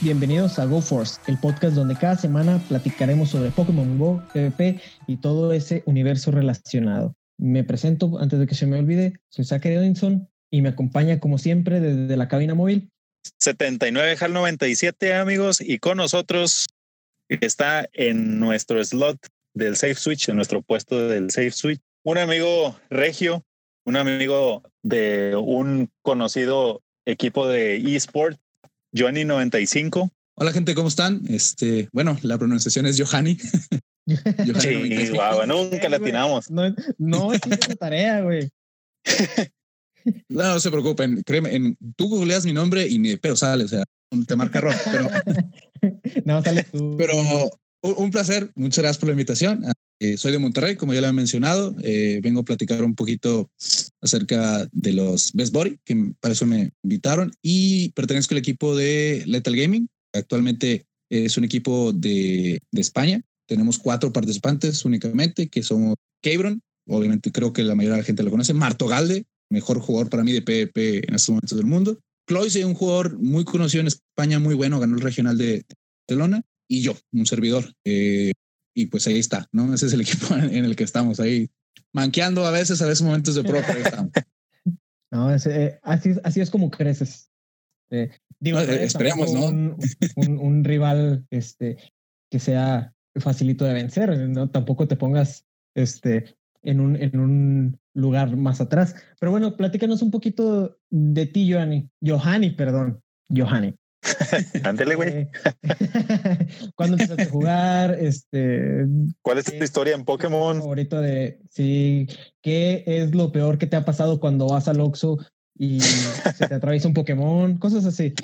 bienvenidos a GoForce, el podcast donde cada semana platicaremos sobre Pokémon Go, PvP y todo ese universo relacionado. Me presento antes de que se me olvide, soy Zachary Odinson y me acompaña como siempre desde la cabina móvil. 79 HAL 97 amigos y con nosotros está en nuestro slot del Safe Switch, en nuestro puesto del Safe Switch, un amigo regio, un amigo de un conocido equipo de eSport, Johnny 95. Hola gente, ¿cómo están? Este, bueno, la pronunciación es Johanny. sí, guau, nunca la atinamos. No, no es tarea, güey. No, no se preocupen, créeme, en, tú googleas mi nombre y ni pero sale, o sea, te marca rojo, pero no sale tú. Pero un placer, muchas gracias por la invitación. Eh, soy de Monterrey, como ya lo he mencionado. Eh, vengo a platicar un poquito acerca de los Best Body, que para eso me invitaron, y pertenezco al equipo de Lethal Gaming. Actualmente es un equipo de, de España. Tenemos cuatro participantes únicamente, que somos Cabron, obviamente creo que la mayoría de la gente lo conoce, Marto Galde, mejor jugador para mí de PvP en estos momentos del mundo. Cloyce, un jugador muy conocido en España, muy bueno, ganó el regional de Barcelona y yo, un servidor. Eh, y pues ahí está, ¿no? Ese es el equipo en el que estamos ahí, manqueando a veces, a veces momentos de pro, No, eh, así, así es como creces. Eh, digo, esperemos, ¿no? Un, rival este, que sea facilito de vencer, ¿no? Tampoco te pongas este, en, un, en un lugar más atrás. Pero bueno, platícanos un poquito de ti, Johanny. Johanny, perdón. Johanny. Ándele, güey. ¿Cuándo empezaste a jugar? Este, ¿Cuál es tu historia en Pokémon? Favorito de, sí, ¿qué es lo peor que te ha pasado cuando vas al Oxxo y se te atraviesa un Pokémon? Cosas así.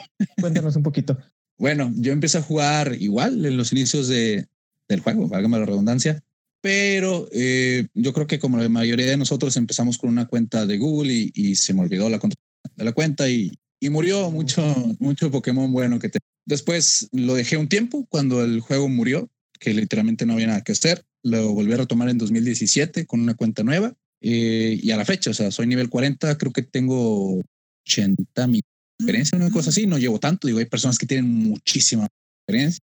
Cuéntanos un poquito. Bueno, yo empecé a jugar igual en los inicios de, del juego, válgame la redundancia, pero eh, yo creo que como la mayoría de nosotros empezamos con una cuenta de Google y, y se me olvidó la de la cuenta y, y murió mucho, mucho Pokémon bueno que te... Después lo dejé un tiempo cuando el juego murió, que literalmente no había nada que hacer. Lo volví a retomar en 2017 con una cuenta nueva eh, y a la fecha, o sea, soy nivel 40, creo que tengo 80 mil experiencia, una cosa así. No llevo tanto, digo, hay personas que tienen muchísima experiencia.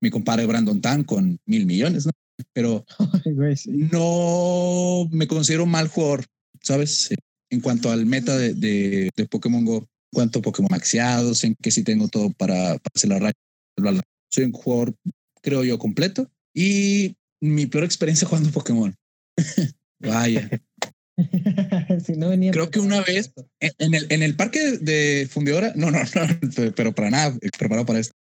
Mi compadre Brandon Tan con mil millones, ¿no? Pero no me considero mal jugador, ¿sabes? En cuanto al meta de, de, de Pokémon Go, cuánto Pokémon maxeados, en que si tengo todo para, hacer la raya. Soy un jugador, creo yo, completo. Y mi peor experiencia jugando Pokémon. Vaya. creo que una vez en, el, en el parque de Fundidora, no, no, no, pero para nada, preparado para esto.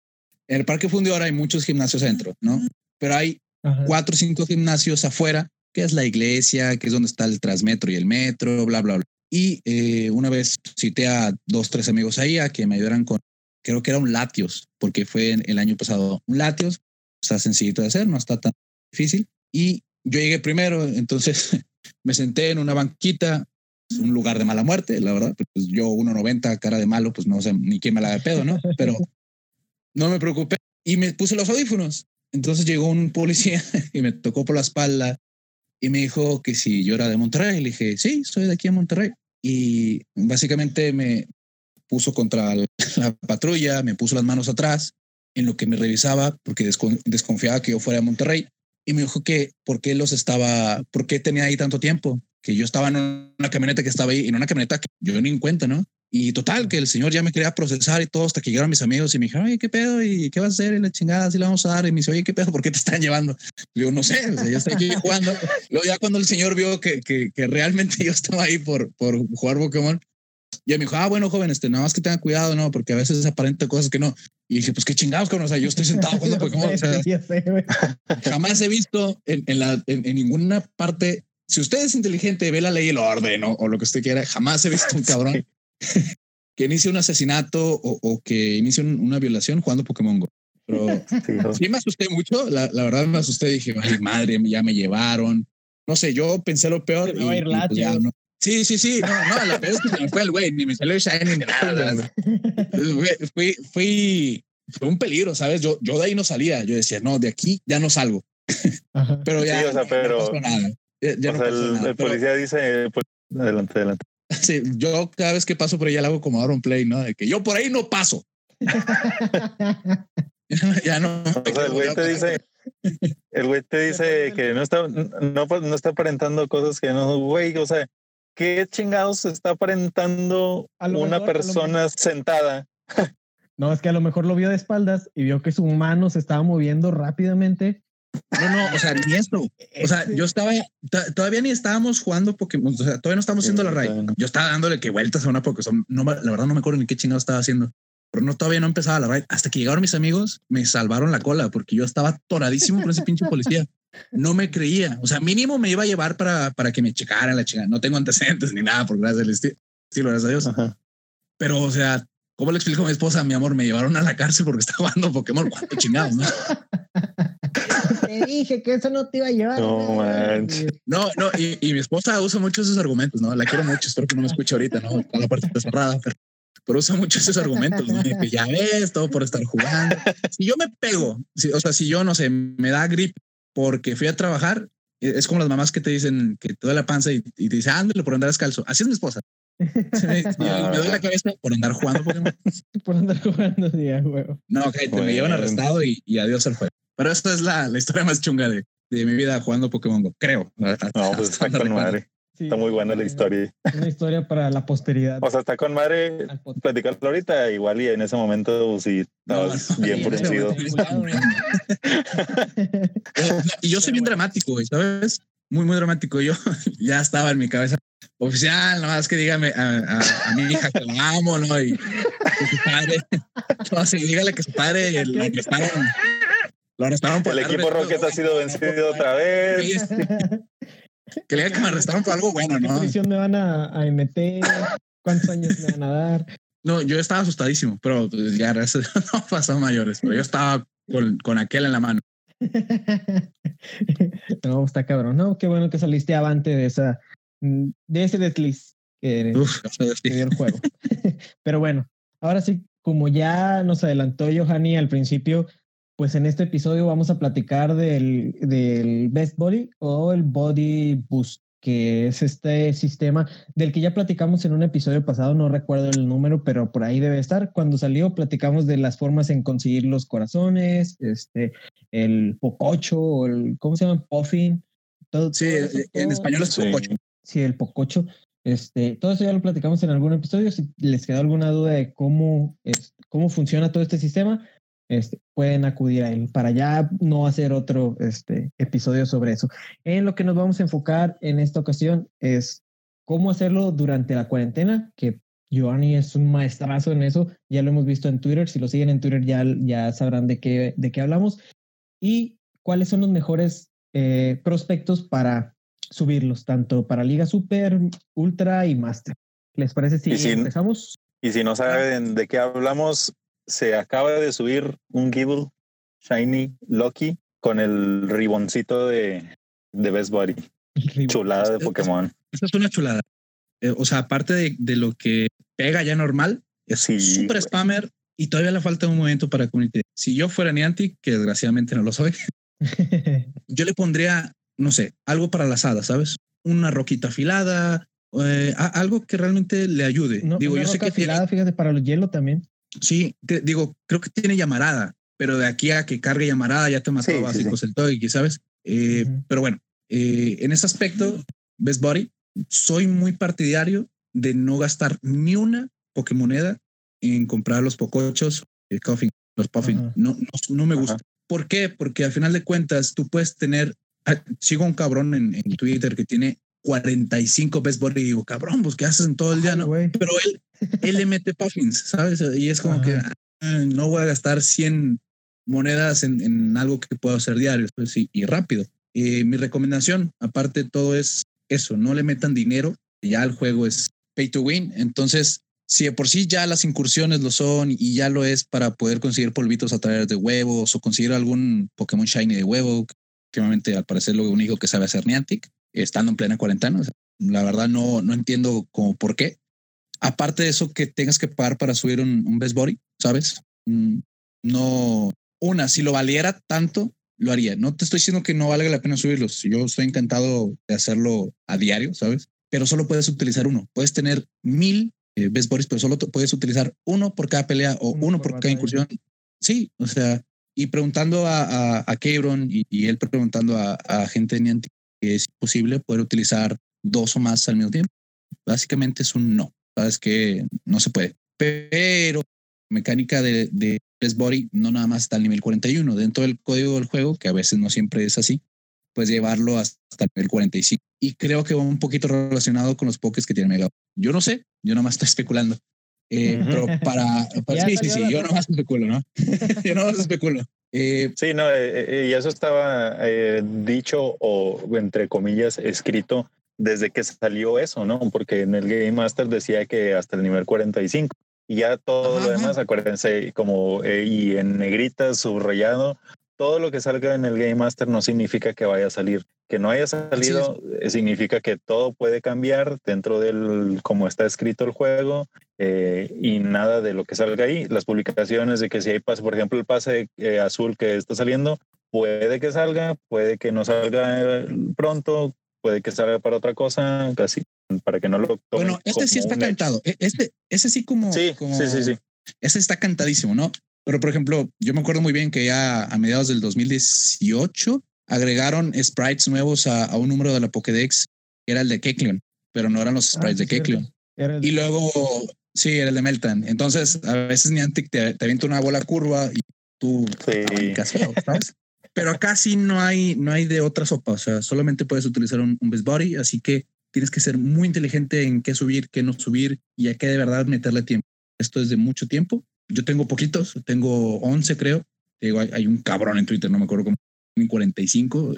En el parque Fundidora hay muchos gimnasios adentro, ¿no? Pero hay cuatro o cinco gimnasios afuera, que es la iglesia, que es donde está el transmetro y el metro, bla, bla, bla. Y eh, una vez cité a dos, tres amigos ahí a que me ayudaran con, creo que era un Latios, porque fue el año pasado un Latios, está sencillito de hacer, no está tan difícil. Y yo llegué primero, entonces me senté en una banquita, un lugar de mala muerte, la verdad. Pues yo 1.90, cara de malo, pues no sé ni quién me la de pedo, ¿no? Pero no me preocupé y me puse los audífonos. Entonces llegó un policía y me tocó por la espalda y me dijo que si yo era de Monterrey. Le dije, sí, soy de aquí en Monterrey. Y básicamente me puso contra la patrulla, me puso las manos atrás en lo que me revisaba porque desconfiaba que yo fuera de Monterrey. Y me dijo que por qué los estaba, por qué tenía ahí tanto tiempo, que yo estaba en una camioneta que estaba ahí, en una camioneta que yo ni en cuenta, ¿no? Y total, que el señor ya me quería procesar y todo hasta que llegaron mis amigos y me dijeron, oye, ¿qué pedo? ¿Y qué vas a hacer? Y la chingada, si la vamos a dar. Y me dice, oye, ¿qué pedo? ¿Por qué te están llevando? Le digo, no sé, o sea, yo estoy aquí jugando. Luego ya cuando el señor vio que, que, que, realmente yo estaba ahí por, por jugar Pokémon, ya me dijo, ah, bueno, joven, este, nada más que tenga cuidado, ¿no? Porque a veces aparente cosas que no. Y dije, pues qué chingados, cabrón. O sea, yo estoy sentado jugando Pokémon. O sea, jamás he visto en, en, la, en, en, ninguna parte. Si usted es inteligente, ve la ley y el orden o lo que usted quiera. Jamás he visto un cabrón que inicie un asesinato o, que inicie una violación jugando Pokémon Go. Pero sí, me asusté mucho, la, la, verdad me asusté, dije, ay madre, ya me llevaron. No sé, yo pensé lo peor. Y, y pues no. Sí, sí, sí, no, no, la peor es que se me fue el güey, ni me salió el shiny ni nada. fui, fui, fue un peligro, ¿sabes? Yo, yo de ahí no salía, yo decía, no, de aquí ya no salgo. pero ya, sí, o sea, pero, no pasó nada. Ya, o sea, el, nada, el, policía dice, pues, adelante, adelante. Sí, yo cada vez que paso por ahí le hago como un Play, ¿no? De que yo por ahí no paso. ya no. O sea, el güey te dice, el güey te dice que no está, no, no está aparentando cosas que no, güey, o sea, ¿qué chingados está aparentando una persona sentada? No, es que a lo mejor lo vio de espaldas y vio que su mano se estaba moviendo rápidamente. No, no, o sea, ni esto. O sea, yo estaba, todavía ni estábamos jugando Pokémon, o sea, todavía no estábamos haciendo la raid. Yo estaba dándole que vueltas a una Pokémon. No, la verdad no me acuerdo ni qué chingado estaba haciendo pero no todavía no empezaba la raid. Hasta que llegaron mis amigos, me salvaron la cola porque yo estaba toradísimo con ese pinche policía. No me creía. O sea, mínimo me iba a llevar para, para que me checaran la chingada. No tengo antecedentes ni nada, por gracias al estilo, gracias a Dios. Pero, o sea, ¿cómo le explico a mi esposa, mi amor? Me llevaron a la cárcel porque estaba jugando Pokémon. ¿Cuánto chingados, no? Te dije que eso no te iba a llevar. No, No, no, y, y, mi esposa usa mucho esos argumentos, ¿no? La quiero mucho, espero que no me escuche ahorita, ¿no? Con la puerta cerrada, pero pero usa mucho esos argumentos, ¿no? que ya ves, todo por estar jugando. Si yo me pego, o sea, si yo, no sé, me da grip porque fui a trabajar, e, es como las mamás que te dicen que te duele la panza y, te dicen, ándale por andar descalzo. Así es mi esposa. me, duele la cabeza por andar jugando por andar jugando, sí, juego. No, ok, te me llevan arrestado y, y, adiós al juego. Pero esta es la, la historia más chunga de, de mi vida jugando Pokémon Go, creo. No, pues está con madre está muy buena la historia. Una historia para la posteridad. O sea, está con madre platicarlo ahorita, igual y en ese momento sí estabas bien producido. y yo soy bien dramático, ¿sabes? Muy, muy dramático. Yo ya estaba en mi cabeza oficial, nada más que dígame a, a, mi hija que la amo, ¿no? Y que su padre, no, sí, dígale que su padre. Lo arrestaron por el equipo Rocket ha sido vencido otra vez. Que le que me arrestaron por algo bueno, ¿no? ¿Qué prisión me van a, a meter? ¿Cuántos años me van a dar? No, yo estaba asustadísimo, pero pues, ya no pasó mayores, pero yo estaba con, con aquel en la mano. no, está cabrón. No, qué bueno que saliste avante de esa, de ese desliz que, Uf, que dio el juego. pero bueno, ahora sí, como ya nos adelantó Johanny al principio, pues en este episodio vamos a platicar del, del Best Body o el Body Boost, que es este sistema del que ya platicamos en un episodio pasado, no recuerdo el número, pero por ahí debe estar. Cuando salió platicamos de las formas en conseguir los corazones, este, el pococho o el, ¿cómo se llama? Puffin. Todo, sí, en español es pococho. Sí, el pococho. Este, todo eso ya lo platicamos en algún episodio. Si les queda alguna duda de cómo, es, cómo funciona todo este sistema, este, pueden acudir a él para ya no hacer otro este, episodio sobre eso. En lo que nos vamos a enfocar en esta ocasión es cómo hacerlo durante la cuarentena, que Giovanni es un maestrazo en eso, ya lo hemos visto en Twitter, si lo siguen en Twitter ya, ya sabrán de qué, de qué hablamos, y cuáles son los mejores eh, prospectos para subirlos, tanto para Liga Super, Ultra y Master. ¿Les parece si, empezamos? Y si no saben de qué hablamos, se acaba de subir un Gibble Shiny Lucky con el riboncito de, de Best Body. Chulada de Pokémon. Esa es una chulada. Eh, o sea, aparte de, de, lo que pega ya normal, es súper spammer y todavía le falta un momento para community. Si yo fuera Niantic, que desgraciadamente no lo soy, yo le pondría, no sé, algo para las hadas, ¿sabes? Una roquita afilada, eh, algo que realmente le ayude. Digo, yo sé que afilada, fíjate, para el hielo también. Sí, digo, creo que tiene llamarada, pero de aquí a que cargue llamarada ya te mató básicos el Togeki, ¿sabes? Eh, pero bueno, eh, en ese aspecto, Best Body, soy muy partidario de no gastar ni una Pokémoneda en comprar los pocochos, el coffin, los puffin. no, no, me gusta. ¿Por qué? Porque al final de cuentas tú puedes tener, ah, sigo un cabrón en, en Twitter que tiene 45 Best Body y digo, cabrón, pues ¿qué haces en todo el día? No, pero él, él le mete puffins, ¿sabes? Y es como que ah, no voy a gastar 100 monedas en, en algo que puedo hacer diario pues, y, y rápido. Eh, mi recomendación, aparte de todo, es eso, no le metan dinero, ya el juego es pay to win, entonces si de por sí ya las incursiones lo son y ya lo es para poder conseguir polvitos a través de huevos o conseguir algún Pokémon Shiny de huevo, que obviamente al parecer lo único que sabe hacer Niantic, estando en plena cuarentena. la verdad no, no entiendo como por qué. Aparte de eso, que tengas que pagar para subir un, Best Body, ¿sabes? Mm, no, una, si lo valiera tanto, lo haría. No te estoy diciendo que no valga la pena subirlos. Yo estoy encantado de hacerlo a diario, ¿sabes? Pero solo puedes utilizar uno. Puedes tener mil eh, Best Boris, pero solo puedes utilizar uno por cada pelea o uno, por, cada incursión. Sí, o sea, y preguntando a, a, a y, él preguntando a, a gente de Niantic que es posible poder utilizar dos o más al mismo tiempo. Básicamente es un no. Sabes que no se puede. Pero mecánica de, de Body no nada más está al nivel 41. Dentro del código del juego, que a veces no siempre es así, pues llevarlo hasta el nivel 45. Y creo que va un poquito relacionado con los pokés que tiene Mega. Yo no sé, yo nada más estoy especulando. Eh, pero para, sí, sí, sí, yo nomás especulo, ¿no? yo nomás especulo. Eh, sí, no, eh, y eso estaba dicho o entre comillas escrito desde que salió eso, ¿no? Porque en el Game Master decía que hasta el nivel 45 y ya todo lo demás, acuérdense, como y en negrita subrayado, todo lo que salga en el Game Master no significa que vaya a salir. Que no haya salido eh, significa que todo puede cambiar dentro del como está escrito el juego eh, y nada de lo que salga ahí. Las publicaciones de que si hay pase, por ejemplo, el pase eh, azul que está saliendo, puede que salga, puede que no salga pronto, puede que salga para otra cosa, casi para que no lo Bueno, este sí está cantado. E, este, ese sí como, sí, como, sí, sí, sí. Ese está cantadísimo, ¿no? Pero, por ejemplo, yo me acuerdo muy bien que ya a mediados del 2018 agregaron sprites nuevos a, un número de la Pokédex, que era el de Kekleon, pero no eran los ah, sprites de Kekleon. Y luego, sí, era el de Meltan. Entonces, a veces Niantic te, te avienta una bola curva y tú sí. ¿sabes? Pero acá sí no hay, no hay de otra sopa. O sea, solamente puedes utilizar un, un best body, así que tienes que ser muy inteligente en qué subir, qué no subir y a qué de verdad meterle tiempo. Esto es de mucho tiempo yo tengo poquitos, tengo 11 creo. Digo, hay, un cabrón en Twitter, no me acuerdo cómo, 45.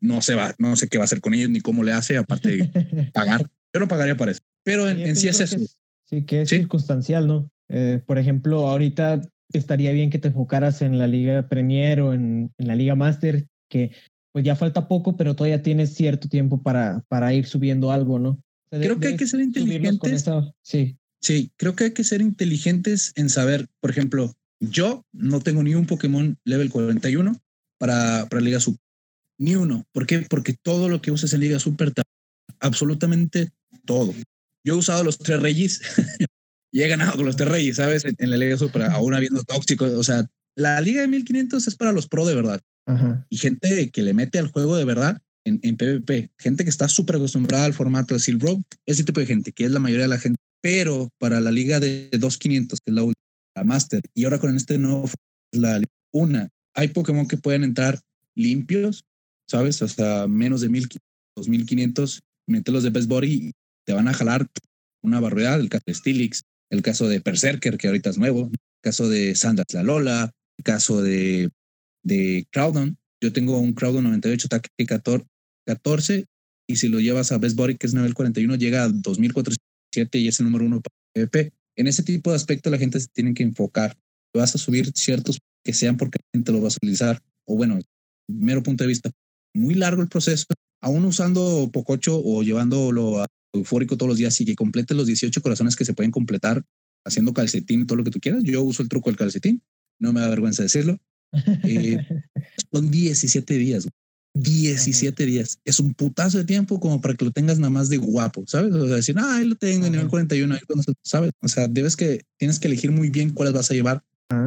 No sé, va, no sé qué va a hacer con ellos ni cómo le hace, aparte de pagar. Yo no pagaría para eso. Pero en, sí, es eso. sí, que es circunstancial, ¿no? Eh, por ejemplo, ahorita estaría bien que te enfocaras en la Liga Premier o en, en, la Liga Master, que pues ya falta poco, pero todavía tienes cierto tiempo para, para ir subiendo algo, ¿no? Creo que hay que ser inteligentes. Sí. Sí, creo que hay que ser inteligentes en saber, por ejemplo, yo no tengo ni un Pokémon level 41 para, para Liga Super. Ni uno. ¿Por qué? Porque todo lo que usas en Liga Super, absolutamente todo. Yo he usado los tres reyes y he ganado con los tres reyes, ¿sabes? En, la Liga Super, aún habiendo tóxicos. O sea, la Liga de 1500 es para los pro de verdad. Y gente que le mete al juego de verdad en, en PvP. Gente que está súper acostumbrada al formato de Silver Road. Ese tipo de gente, que es la mayoría de la gente pero para la liga de 2500, que es la última, la Master, y ahora con este nuevo, la una, hay Pokémon que pueden entrar limpios, ¿sabes? Hasta menos de 2500, los de Best Body y te van a jalar una barbaridad. El caso de Stilix, el caso de Berserker, que ahorita es nuevo, el caso de Sandras La Lola, el caso de, de Crowdon. Yo tengo un Crowdon 98 ataque 14 y si lo llevas a Best Body, que es nivel 41, llega a 2400 y es el número uno para PvP. En ese tipo de aspecto la gente se tiene que enfocar. Vas a subir ciertos que sean porque la gente lo va a utilizar. O bueno, mero punto de vista, muy largo el proceso. Aún usando Pococho o llevándolo a eufórico todos los días y que complete los 18 corazones que se pueden completar haciendo calcetín y todo lo que tú quieras. Yo uso el truco del calcetín. No me da vergüenza decirlo. Eh, son 17 días. 17 días. Es un putazo de tiempo como para que lo tengas nada más de guapo, ¿sabes? O sea, decir, ah, ahí lo tengo en nivel 41, ¿sabes? O sea, debes que, tienes que elegir muy bien cuáles vas a llevar. Ah,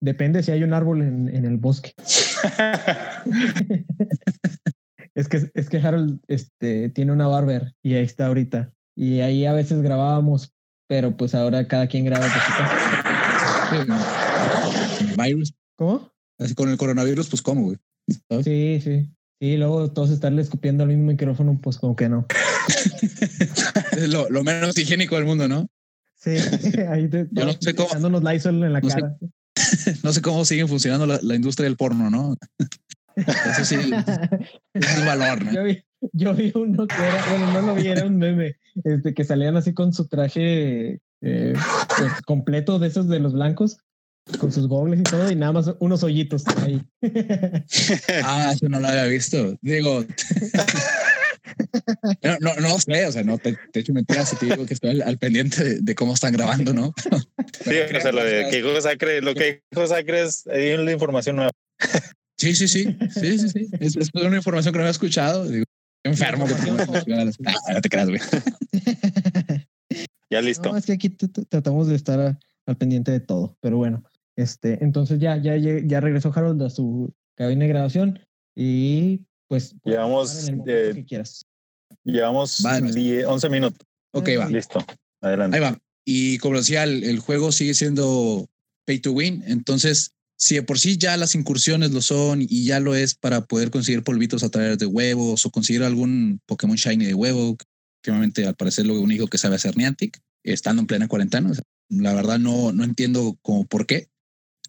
depende si hay un árbol en, en el bosque. es que, es que Harold este, tiene una barber y ahí está ahorita. Y ahí a veces grabábamos, pero pues ahora cada quien graba Virus. ¿Cómo? Así con el coronavirus, pues cómo, güey. Sí, sí. Sí, luego todos estarle escupiendo al mismo micrófono, pues como que no. es lo, menos higiénico del mundo, ¿no? Sí, ahí te, Yo no sé cómo, en la cara. no sé cómo sigue funcionando la, industria del porno, ¿no? Eso sí, es un valor, ¿no? Yo vi, yo vi, uno que era, bueno, no lo vi, era un meme, este, que salían así con su traje eh, pues, completo de esos de los blancos con sus gobles y todo, y nada más unos hoyitos ahí. ah, eso no lo había visto. Digo, no, no, no, sé, o sea, no te, te echo mentiras y te digo que estoy al, pendiente de, cómo están grabando, ¿no? sí, o sea, lo de que dijo Sacre, lo que dijo Sacre es una información nueva. Sí, sí, sí, sí, sí, sí. Es, es una información que no había escuchado. Digo, enfermo que tengo. Ah, no te creas, güey. Ya listo. No, es que aquí tratamos de estar al pendiente de todo, pero bueno, este, entonces ya, ya, ya regresó Harold a su cabina de grabación y pues... Llevamos... Eh, llevamos 11 minutos. Ok, va. Listo. Adelante. Ahí va. Y como decía, el, juego sigue siendo pay to win. Entonces, si de por sí ya las incursiones lo son y ya lo es para poder conseguir polvitos a través de huevos o conseguir algún Pokémon Shiny de huevo, que obviamente al parecer lo único que sabe hacer Niantic, estando en plena cuarentena. la verdad no, no entiendo cómo por qué.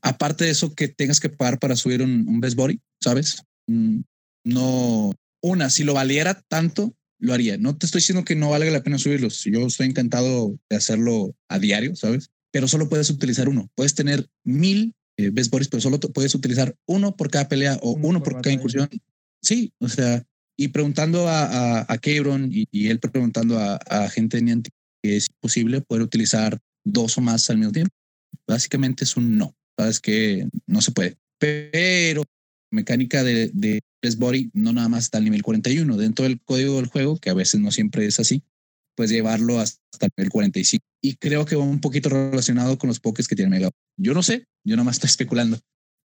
Aparte de eso, que tengas que pagar para subir un, un Best Body, ¿sabes? Mm, no, una, si lo valiera tanto, lo haría. No te estoy diciendo que no valga la pena subirlos. Yo estoy encantado de hacerlo a diario, ¿sabes? Pero solo puedes utilizar uno. Puedes tener mil eh, Best Boris, pero solo puedes utilizar uno por cada pelea o uno, por, cada incursión. Sí, o sea, y preguntando a, a, a y, él preguntando a, a gente de Niantic que es posible poder utilizar dos o más al mismo tiempo. Básicamente es un no. Sabes que no se puede. Pero mecánica de, de Best Body no nada más está al nivel 41. Dentro del código del juego, que a veces no siempre es así, pues llevarlo hasta el nivel 45. Y creo que va un poquito relacionado con los pokés que tiene Mega. Yo no sé, yo nada más estoy especulando.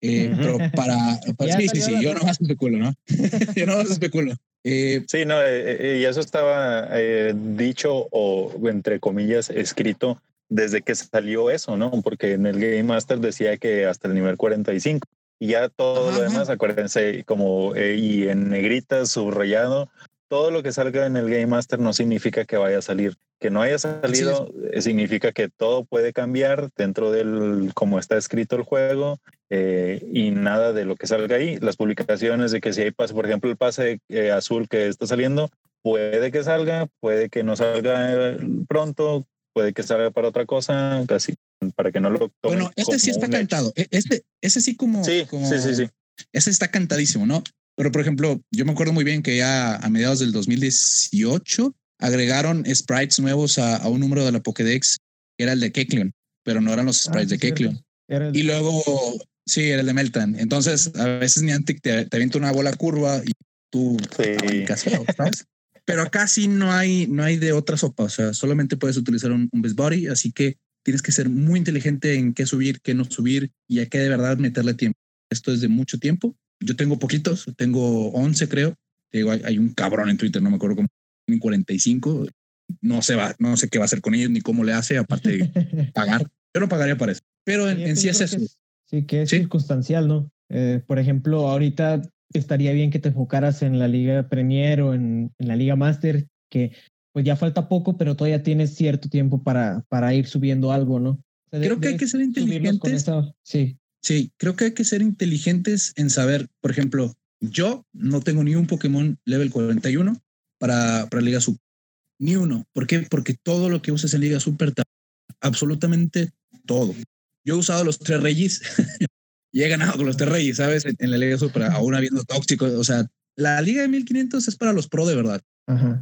Eh, pero para, sí, sí, sí, yo más especulo, ¿no? yo más especulo. Eh, sí, no, eh, y eso estaba dicho o entre comillas escrito desde que salió eso, ¿no? Porque en el Game Master decía que hasta el nivel 45 y ya todo lo demás, acuérdense, como y en negrita, subrayado, todo lo que salga en el Game Master no significa que vaya a salir. Que no haya salido significa que todo puede cambiar dentro del como está escrito el juego eh, y nada de lo que salga ahí. Las publicaciones de que si hay pase, por ejemplo, el pase eh, azul que está saliendo, puede que salga, puede que no salga eh, pronto, puede que salga para otra cosa, casi para que no lo Bueno, este sí está cantado. E, este, ese sí como. Sí, sí, sí, sí. Ese está cantadísimo, ¿no? Pero por ejemplo, yo me acuerdo muy bien que ya a mediados del 2018 agregaron sprites nuevos a, un número de la Pokédex, que era el de Kecleon, pero no eran los ah, sprites de Kecleon. Y luego, sí, era el de Meltan. Entonces, a veces Niantic te, te avienta una bola curva y tú sí. ¿sabes? Pero acá sí no hay, no hay de otra sopa. O sea, solamente puedes utilizar un, Best Body. Así que tienes que ser muy inteligente en qué subir, qué no subir y a qué de verdad meterle tiempo. Esto es de mucho tiempo. Yo tengo poquitos, tengo 11 creo. Digo, hay, un cabrón en Twitter, no me acuerdo cómo, 45. No sé, va, no sé qué va a hacer con ellos ni cómo le hace, aparte de pagar. Yo no pagaría para eso. Pero en, sí es eso. sí, que es circunstancial, ¿no? Eh, por ejemplo, ahorita estaría bien que te enfocaras en la Liga Premier o en, en la Liga Master, que pues ya falta poco, pero todavía tienes cierto tiempo para, para ir subiendo algo, ¿no? creo que hay que ser inteligentes. sí. Sí, creo que hay que ser inteligentes en saber, por ejemplo, yo no tengo ni un Pokémon level 41 para, para Liga Super. Ni uno. ¿Por qué? Porque todo lo que usas en Liga Super, absolutamente todo. Yo he usado los tres reyes y he ganado con los tres reyes, ¿sabes? En, la Liga Super, aún habiendo tóxicos. O sea, la Liga de 1500 es para los pro de verdad.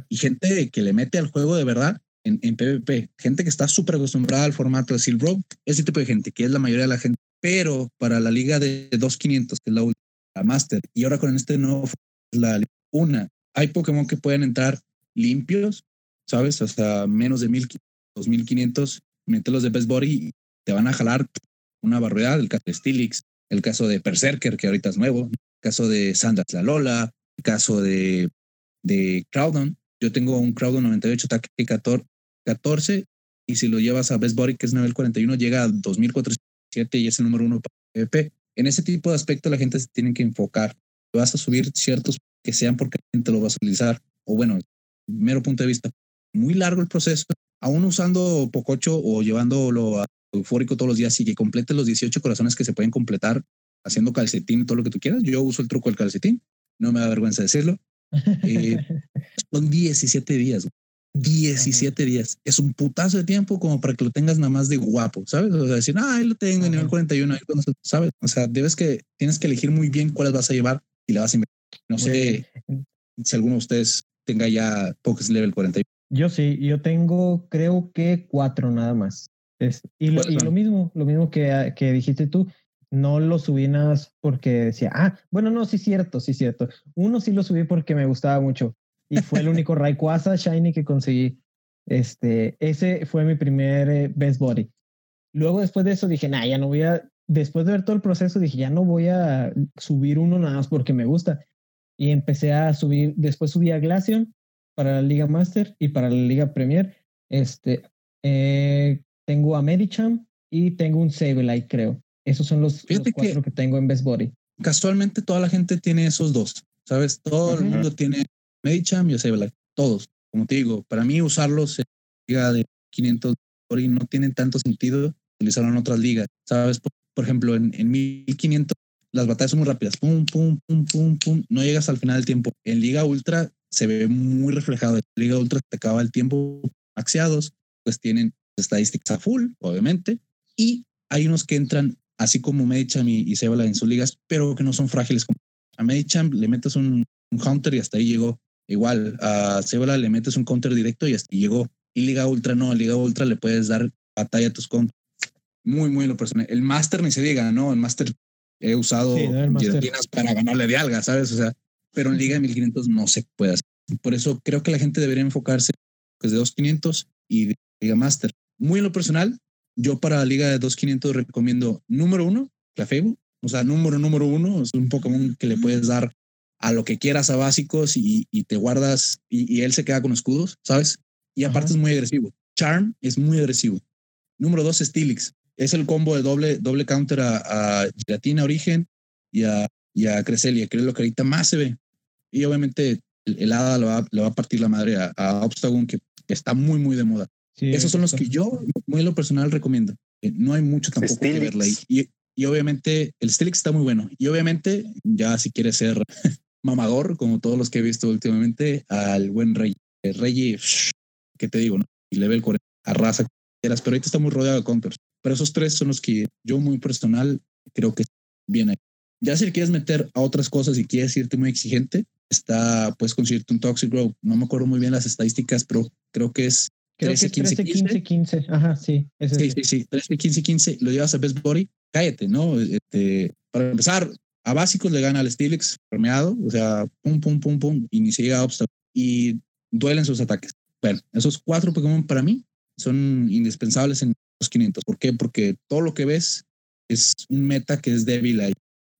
Y gente que le mete al juego de verdad en, en PvP. Gente que está súper acostumbrada al formato de Road. Ese tipo de gente, que es la mayoría de la gente. Pero para la Liga de 2500, que es la última, la Master, y ahora con este nuevo, la una, hay Pokémon que pueden entrar limpios, ¿sabes? Hasta menos de 2500, meterlos de Best Body y te van a jalar una barbaridad. El caso de Stilix, el caso de Berserker, que ahorita es nuevo, el caso de Sandras La Lola, el caso de, de Crowdon. Yo tengo un Crowdon 98 ataque 14 y si lo llevas a Best Body, que es nivel 41, llega a 2407 y es el número uno para PvP. En ese tipo de aspecto la gente se tiene que enfocar. Vas a subir ciertos que sean porque la gente lo va a utilizar. O bueno, mero punto de vista, muy largo el proceso. Aún usando Pococho o llevándolo a eufórico todos los días y que complete los 18 corazones que se pueden completar haciendo calcetín, todo lo que tú quieras. Yo uso el truco del calcetín, no me da vergüenza decirlo. Eh, son 17 días, 17 días. Es un putazo de tiempo como para que lo tengas nada más de guapo, ¿sabes? O sea, decir, ah, ahí lo tengo en nivel 41, ¿sabes? O sea, debes que, tienes que elegir muy bien cuáles vas a llevar y le vas a invertir. No sé si alguno de ustedes tenga ya Pokés Level 41. Yo sí, yo tengo creo que cuatro nada más. Y, lo, mismo, lo mismo que, que dijiste tú, no lo subí nada más porque decía, ah, bueno, no, sí cierto, sí cierto. Uno sí lo subí porque me gustaba mucho y fue el único Rayquaza Shiny que conseguí. Este, ese fue mi primer eh, best body. Luego después de eso dije, nah, ya no voy a, después de ver todo el proceso dije, ya no voy a subir uno nada más porque me gusta. Y empecé a subir, después subí a Glaceon para la Liga Master y para la Liga Premier. Este, eh, tengo a Medicham y tengo un Sableye, creo. Esos son los, cuatro que, tengo en Best Body. Casualmente toda la gente tiene esos dos, ¿sabes? Todo el mundo tiene Medicham y Sableye, todos. Como te digo, para mí usarlos en liga de 500 y no tienen tanto sentido utilizarlo en otras ligas, ¿sabes? Por, ejemplo, en, en 1500 las batallas son muy rápidas, pum, pum, pum, pum, pum, no llegas al final del tiempo. En Liga Ultra se ve muy reflejado. En Liga Ultra te acaba el tiempo maxiados, pues tienen estadísticas a full, obviamente, y hay unos que entran así como Medicham y, y Sebala en sus ligas, pero que no son frágiles. A Medicham le metes un, counter y hasta ahí llegó. Igual a Sebala le metes un counter directo y hasta ahí llegó. Y Liga Ultra no, Liga Ultra le puedes dar batalla a tus counters. Muy, muy lo personal. El Master ni se diga, ¿no? El Master he usado sí, para ganarle de alga, ¿sabes? O sea, pero en Liga de 1500 no se puede hacer. Por eso creo que la gente debería enfocarse pues, de 2500 y de Liga Master. Muy en lo personal, yo para la Liga de 2500 recomiendo número uno, Clefable. O sea, número número uno es un Pokémon que le puedes dar a lo que quieras a básicos y, y te guardas y, él se queda con escudos, ¿sabes? Y aparte es muy agresivo. Charm es muy agresivo. Número dos, Stilix. Es el combo de doble, doble counter a, a Giratina Origen y a, y a Creselia, que es lo que ahorita más se ve. Y obviamente el, Hada le va, le va, a partir la madre a, a Obstagoon, que, está muy, muy de moda. Esos son los que yo, muy lo personal, recomiendo. No hay mucho tampoco que verla ahí. Y, y obviamente el Stilix está muy bueno. Y obviamente, ya si quieres ser mamador, como todos los que he visto últimamente, al buen Rey. El Rey, ¿qué te digo? No? Y level 40, arrasa, pero ahorita está muy rodeado de counters. Pero esos tres son los que yo muy personal creo que viene. Ya si quieres meter a otras cosas y quieres irte muy exigente, está, puedes conseguirte un Toxic Grow. No me acuerdo muy bien las estadísticas, pero creo que es 13, 15, 15, 15, Ajá, sí. sí, sí, sí. 13, 15, 15. Lo llevas a Best Body, cállate, ¿no? Este, para empezar, a básicos le gana al Steelix permeado, o sea, pum, pum, pum, pum, y ni se llega a obstáculos. Y duelen sus ataques. Bueno, esos cuatro Pokémon para mí son indispensables en los 500. ¿Por qué? Porque todo lo que ves es un meta que es débil ahí.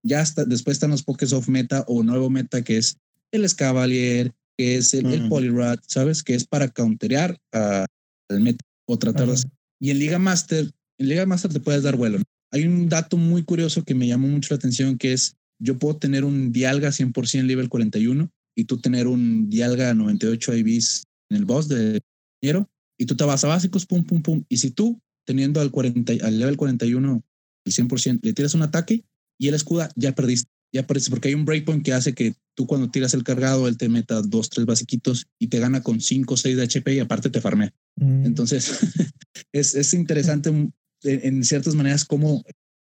Ya está, después están los Pokés of Meta o nuevo meta que es el Escavalier, que es el, uh Poliwrath, ¿sabes? Que es para counterear al meta o tratar de Y en Liga Master, en Liga Master te puedes dar vuelo. Hay un dato muy curioso que me llamó mucho la atención que es yo puedo tener un Dialga 100% nivel 41 y tú tener un Dialga 98 IVs en el boss de dinero y tú te vas a básicos, pum, pum, pum. Y si tú, teniendo al, 40, al level 41, el 100%, le tiras un ataque y el escuda, ya perdiste. Ya perdiste porque hay un breakpoint que hace que tú cuando tiras el cargado, él te meta dos, tres basiquitos y te gana con 5 o 6 de HP y aparte te farmea. Mm. Entonces, es, es interesante en, ciertas maneras cómo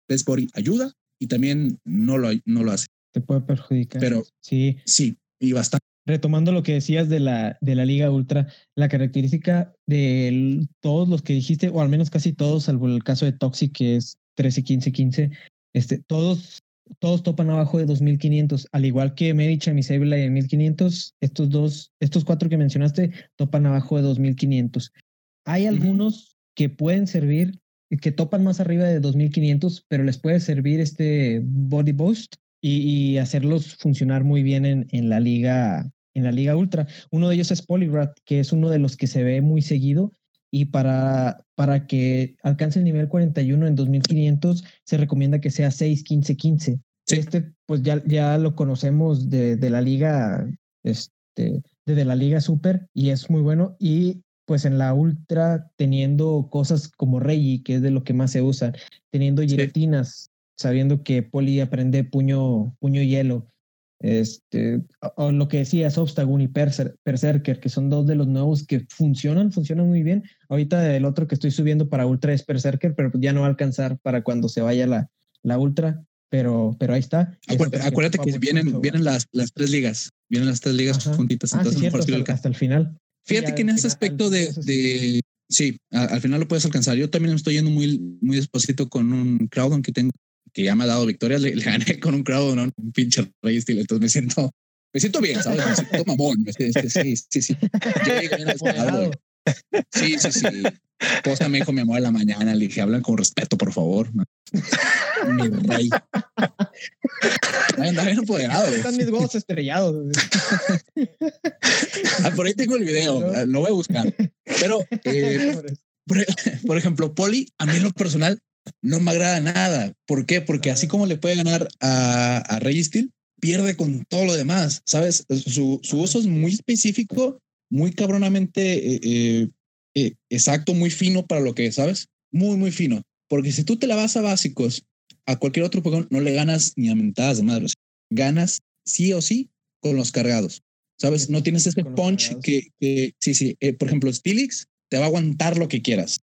Best Body ayuda y también no lo, no lo hace. Te puede perjudicar. Pero sí, sí, y bastante retomando lo que decías de la, de la Liga Ultra, la característica de todos los que dijiste, o al menos casi todos, salvo el caso de Toxic, que es 13, 15, 15, este, todos, todos topan abajo de 2500, al igual que Medicham y Sableye en 1500, estos dos, estos cuatro que mencionaste topan abajo de 2500. Hay algunos que pueden servir, que topan más arriba de 2500, pero les puede servir este Body Boost y, hacerlos funcionar muy bien en, en, la liga en la liga ultra. Uno de ellos es Poliwrath, que es uno de los que se ve muy seguido y para, para que alcance el nivel 41 en 2500 se recomienda que sea 6, 15, 15. Este pues ya, ya lo conocemos de, de la liga, este, desde la liga super y es muy bueno y pues en la ultra teniendo cosas como Reggie, que es de lo que más se usa, teniendo giretinas, sabiendo que Poli aprende puño, puño hielo, este, o lo que decías, Obstagoon y Berserker, que son dos de los nuevos que funcionan, funcionan muy bien. Ahorita el otro que estoy subiendo para Ultra es Berserker, pero ya no va a alcanzar para cuando se vaya la, la Ultra, pero, pero ahí está. Acuérdate, que vienen, vienen las, las tres ligas, vienen las tres ligas juntitas, ah, entonces hasta, el final. Fíjate que en ese aspecto de, de sí, al final lo puedes alcanzar. Yo también estoy yendo muy, muy despacito con un crowd que tengo que ya me ha dado victorias, le, gané con un crowd, ¿no? Un pinche rey estilo. Entonces me siento, me siento bien, ¿sabes? Me siento mamón. Sí, sí, sí. Yo Sí, sí, sí. Esposa me dijo mi amor a la mañana, le dije, hablan con respeto, por favor. mi rey. Anda bien. Están mis huevos estrellados. ah, por ahí tengo el video, lo voy a buscar. Pero, eh, por, ejemplo, Poli, a mí en lo personal, no me agrada nada. ¿Por qué? Porque así como le puede ganar a, a Rey Steel, pierde con todo lo demás, ¿sabes? Su, su uso es muy específico, muy cabronamente eh, eh, eh, exacto, muy fino para lo que sabes, muy, muy fino. Porque si tú te la vas a básicos, a cualquier otro Pokémon no le ganas ni a mentadas de madres. Ganas sí o sí con los cargados. ¿Sabes? No tienes ese punch que, que, sí, sí. por ejemplo, Stilix te va a aguantar lo que quieras.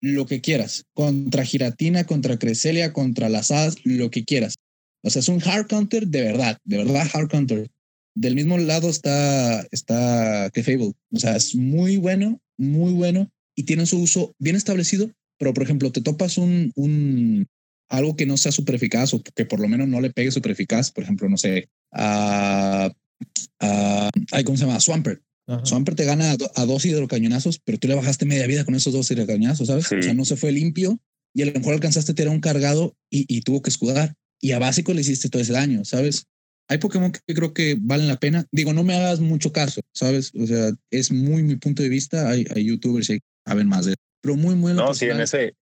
Lo que quieras. Contra Giratina, contra Creselia, contra las hadas, lo que quieras. O sea, es un hard counter de verdad, de verdad hard counter. Del mismo lado está, está Fable. O sea, es muy bueno, muy bueno y tiene su uso bien establecido. Pero, por ejemplo, te topas un, un algo que no sea super eficaz o que por lo menos no le pegue super eficaz. Por ejemplo, no sé, a ¿cómo se llama? Swampert. Swampert te gana a, dos hidrocañonazos, pero tú le bajaste media vida con esos dos hidrocañonazos, ¿sabes? O sea, no se fue limpio y a lo mejor alcanzaste a tirar un cargado y, y tuvo que escudar y a básico le hiciste todo ese daño, ¿sabes? Hay Pokémon que creo que valen la pena. Digo, no me hagas mucho caso, ¿sabes? O sea, es muy mi punto de vista. Hay, hay youtubers que saben más de eso. Pero muy, muy... No, sí, en ese,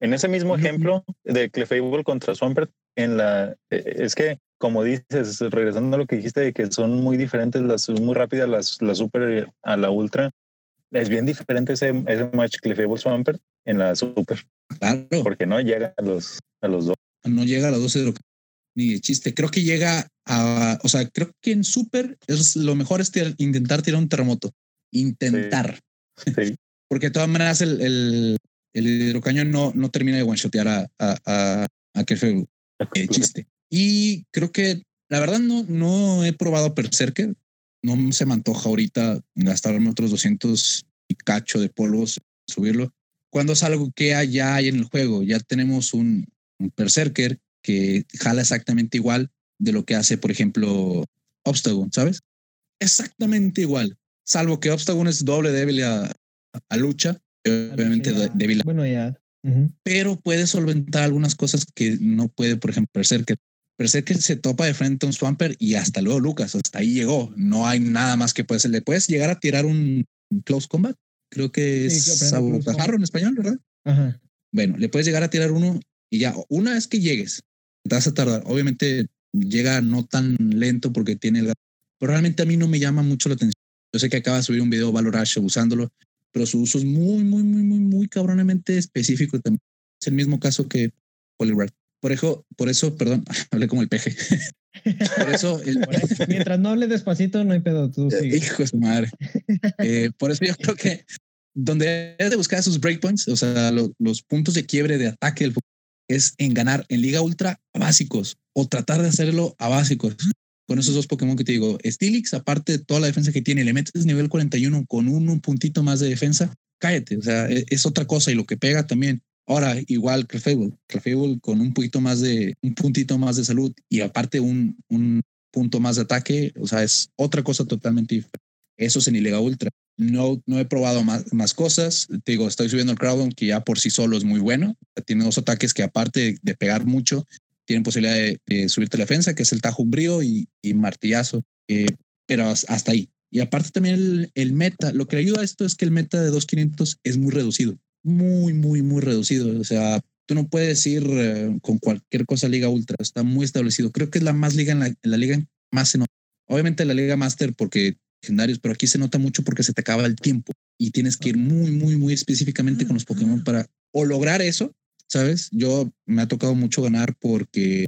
en ese mismo ejemplo de Clefable contra Swampert, en la, e, es que, como dices, regresando a lo que dijiste de que son muy diferentes, las muy rápidas, las, las super a la ultra, es bien diferente ese, ese match Clefable Swampert en la super. Claro. Porque no llega a los, a los dos no llega a las 12 de ni de chiste. Creo que llega a, o sea, creo que en Super es lo mejor es intentar tirar un terremoto. Intentar. Porque de todas maneras el, el, el hidrocañón no, no termina de one-shotear a, a, a, a chiste. Y creo que la verdad no, no he probado Berserker. No se me antoja ahorita gastarme otros 200 y cacho de polvos, subirlo. Cuando es algo que ya hay en el juego, ya tenemos un, un Berserker que jala exactamente igual de lo que hace, por ejemplo, Obstagoon, ¿sabes? Exactamente igual, salvo que Obstagoon es doble débil a, a lucha, obviamente débil. Bueno, ya. Pero puede solventar algunas cosas que no puede, por ejemplo, Berserker. Berserker se topa de frente a un Swamper y hasta luego Lucas, hasta ahí llegó. No hay nada más que puede ser. Le puedes llegar a tirar un close combat. Creo que es sí, en español, ¿verdad? Ajá. Bueno, le puedes llegar a tirar uno y ya, una vez que llegues, te vas a tardar. Obviamente llega no tan lento porque tiene el... Pero realmente a mí no me llama mucho la atención. Yo sé que acaba de subir un video Valorash usándolo, pero su uso es muy, muy, muy, muy, muy cabronamente específico también. Es el mismo caso que Poliwrath. Por eso, por eso, perdón, hablé como el peje. por eso, mientras no hable despacito, no hay pedo. Tú sí. Hijo de su madre. Eh, por eso yo creo que donde es de buscar esos breakpoints, o sea, los puntos de quiebre de ataque del es en ganar en Liga Ultra a básicos o tratar de hacerlo a básicos. Con esos dos Pokémon que te digo, Stilix, aparte de toda la defensa que tiene, le metes nivel 41 con un, puntito más de defensa, cállate. O sea, e, es, otra cosa y lo que pega también. Ahora, igual Clefable, Clefable con un poquito más de, un puntito más de salud y aparte un, un punto más de ataque, o sea, es otra cosa totalmente diferente. Eso es en Liga Ultra. No, no he probado más, más cosas. Te digo, estoy subiendo el Crowdon, que ya por sí solo es muy bueno. Tiene dos ataques que aparte de, pegar mucho, tienen posibilidad de, subirte la defensa, que es el tajo umbrío y, y martillazo. Eh, pero hasta ahí. Y aparte también el, meta, lo que ayuda a esto es que el meta de 2500 es muy reducido. Muy, muy, muy reducido. O sea, tú no puedes ir eh, con cualquier cosa Liga Ultra. Está muy establecido. Creo que es la más liga en la, en la liga más se Obviamente la Liga Master porque legendarios, pero aquí se nota mucho porque se te acaba el tiempo y tienes que ir muy, muy, muy específicamente con los Pokémon para o lograr eso, ¿sabes? Yo me ha tocado mucho ganar porque,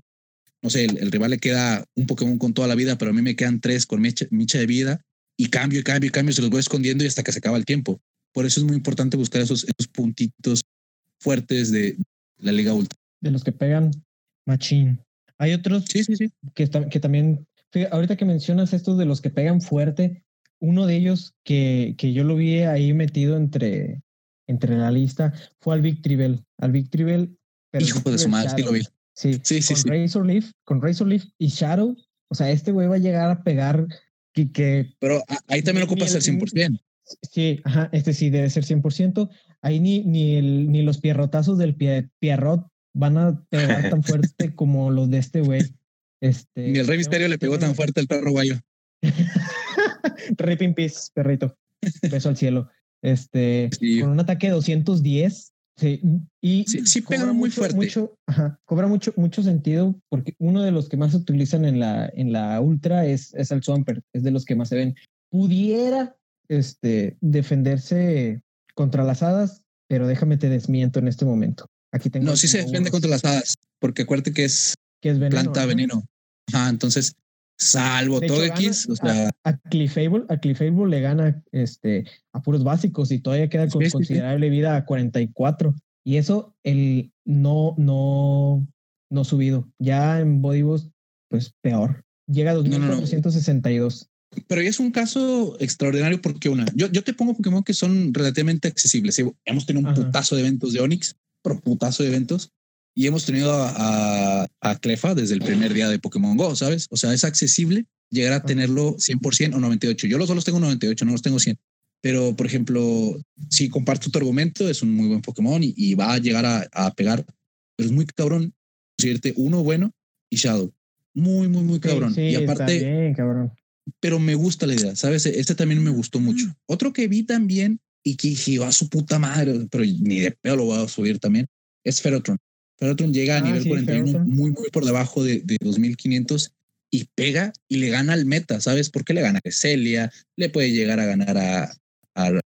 no sé, el, rival le queda un Pokémon con toda la vida, pero a mí me quedan tres con micha, de vida y cambio y cambio y cambio, se los voy escondiendo y hasta que se acaba el tiempo. Por eso es muy importante buscar esos, esos puntitos fuertes de la Liga Ultra. De los que pegan machín. Hay otros sí, sí, sí. Que, que también, ahorita que mencionas estos de los que pegan fuerte, uno de ellos que, que yo lo vi ahí metido entre, entre la lista fue al Victreebel. Al Victreebel. Hijo de su madre, sí lo vi. Sí, sí, sí. Con Razor Leaf, con Razor Leaf y Shadow. O sea, este güey va a llegar a pegar que. que Pero ahí también ocupas el 100%. Sí, ajá, este sí debe ser 100%. Ahí ni, ni, el, ni los pierrotazos del pie, Pierrot van a pegar tan fuerte como los de este güey. Este, ni el Rey Misterio le pegó tan fuerte al perro guayo. Rip in peace, perrito. Beso al cielo. Este, con un ataque de 210. Sí, y sí, pega muy fuerte. Mucho, ajá, cobra mucho, mucho sentido porque uno de los que más se utilizan en la, en la Ultra es, es el Swamper, es de los que más se ven. Pudiera este, defenderse contra las hadas, pero déjame te desmiento en este momento. Aquí tengo. No, sí se defiende contra las hadas, porque acuérdate que es, que es planta veneno. Ajá, entonces Salvo todo X, o sea. A, Cliffable, a Cliffable le gana este, a puros básicos y todavía queda con considerable vida a 44. Y eso el no, no, no subido. Ya en Bodyboss, pues peor. Llega a 2462. Pero es un caso extraordinario porque una, yo, yo te pongo Pokémon que son relativamente accesibles. Hemos tenido un putazo de eventos de Onix, pero putazo de eventos y hemos tenido a, a, Clefa desde el primer día de Pokémon Go, ¿sabes? O sea, es accesible llegar a tenerlo 100% o 98. Yo los solo tengo 98, no los tengo 100. Pero, por ejemplo, si comparto tu argumento, es un muy buen Pokémon y, va a llegar a, a, pegar. Pero es muy cabrón decirte uno bueno y Shadow. Muy, muy, muy cabrón. y aparte, cabrón. Pero me gusta la idea, ¿sabes? Este también me gustó mucho. Otro que vi también y que dije, va a su puta madre, pero ni de pedo lo voy a subir también, es Ferotron. Ferotron llega a ah, nivel 41 muy, muy por debajo de, de 2500 y pega y le gana al meta, ¿sabes? por qué le gana a Celia, le puede llegar a ganar a, a,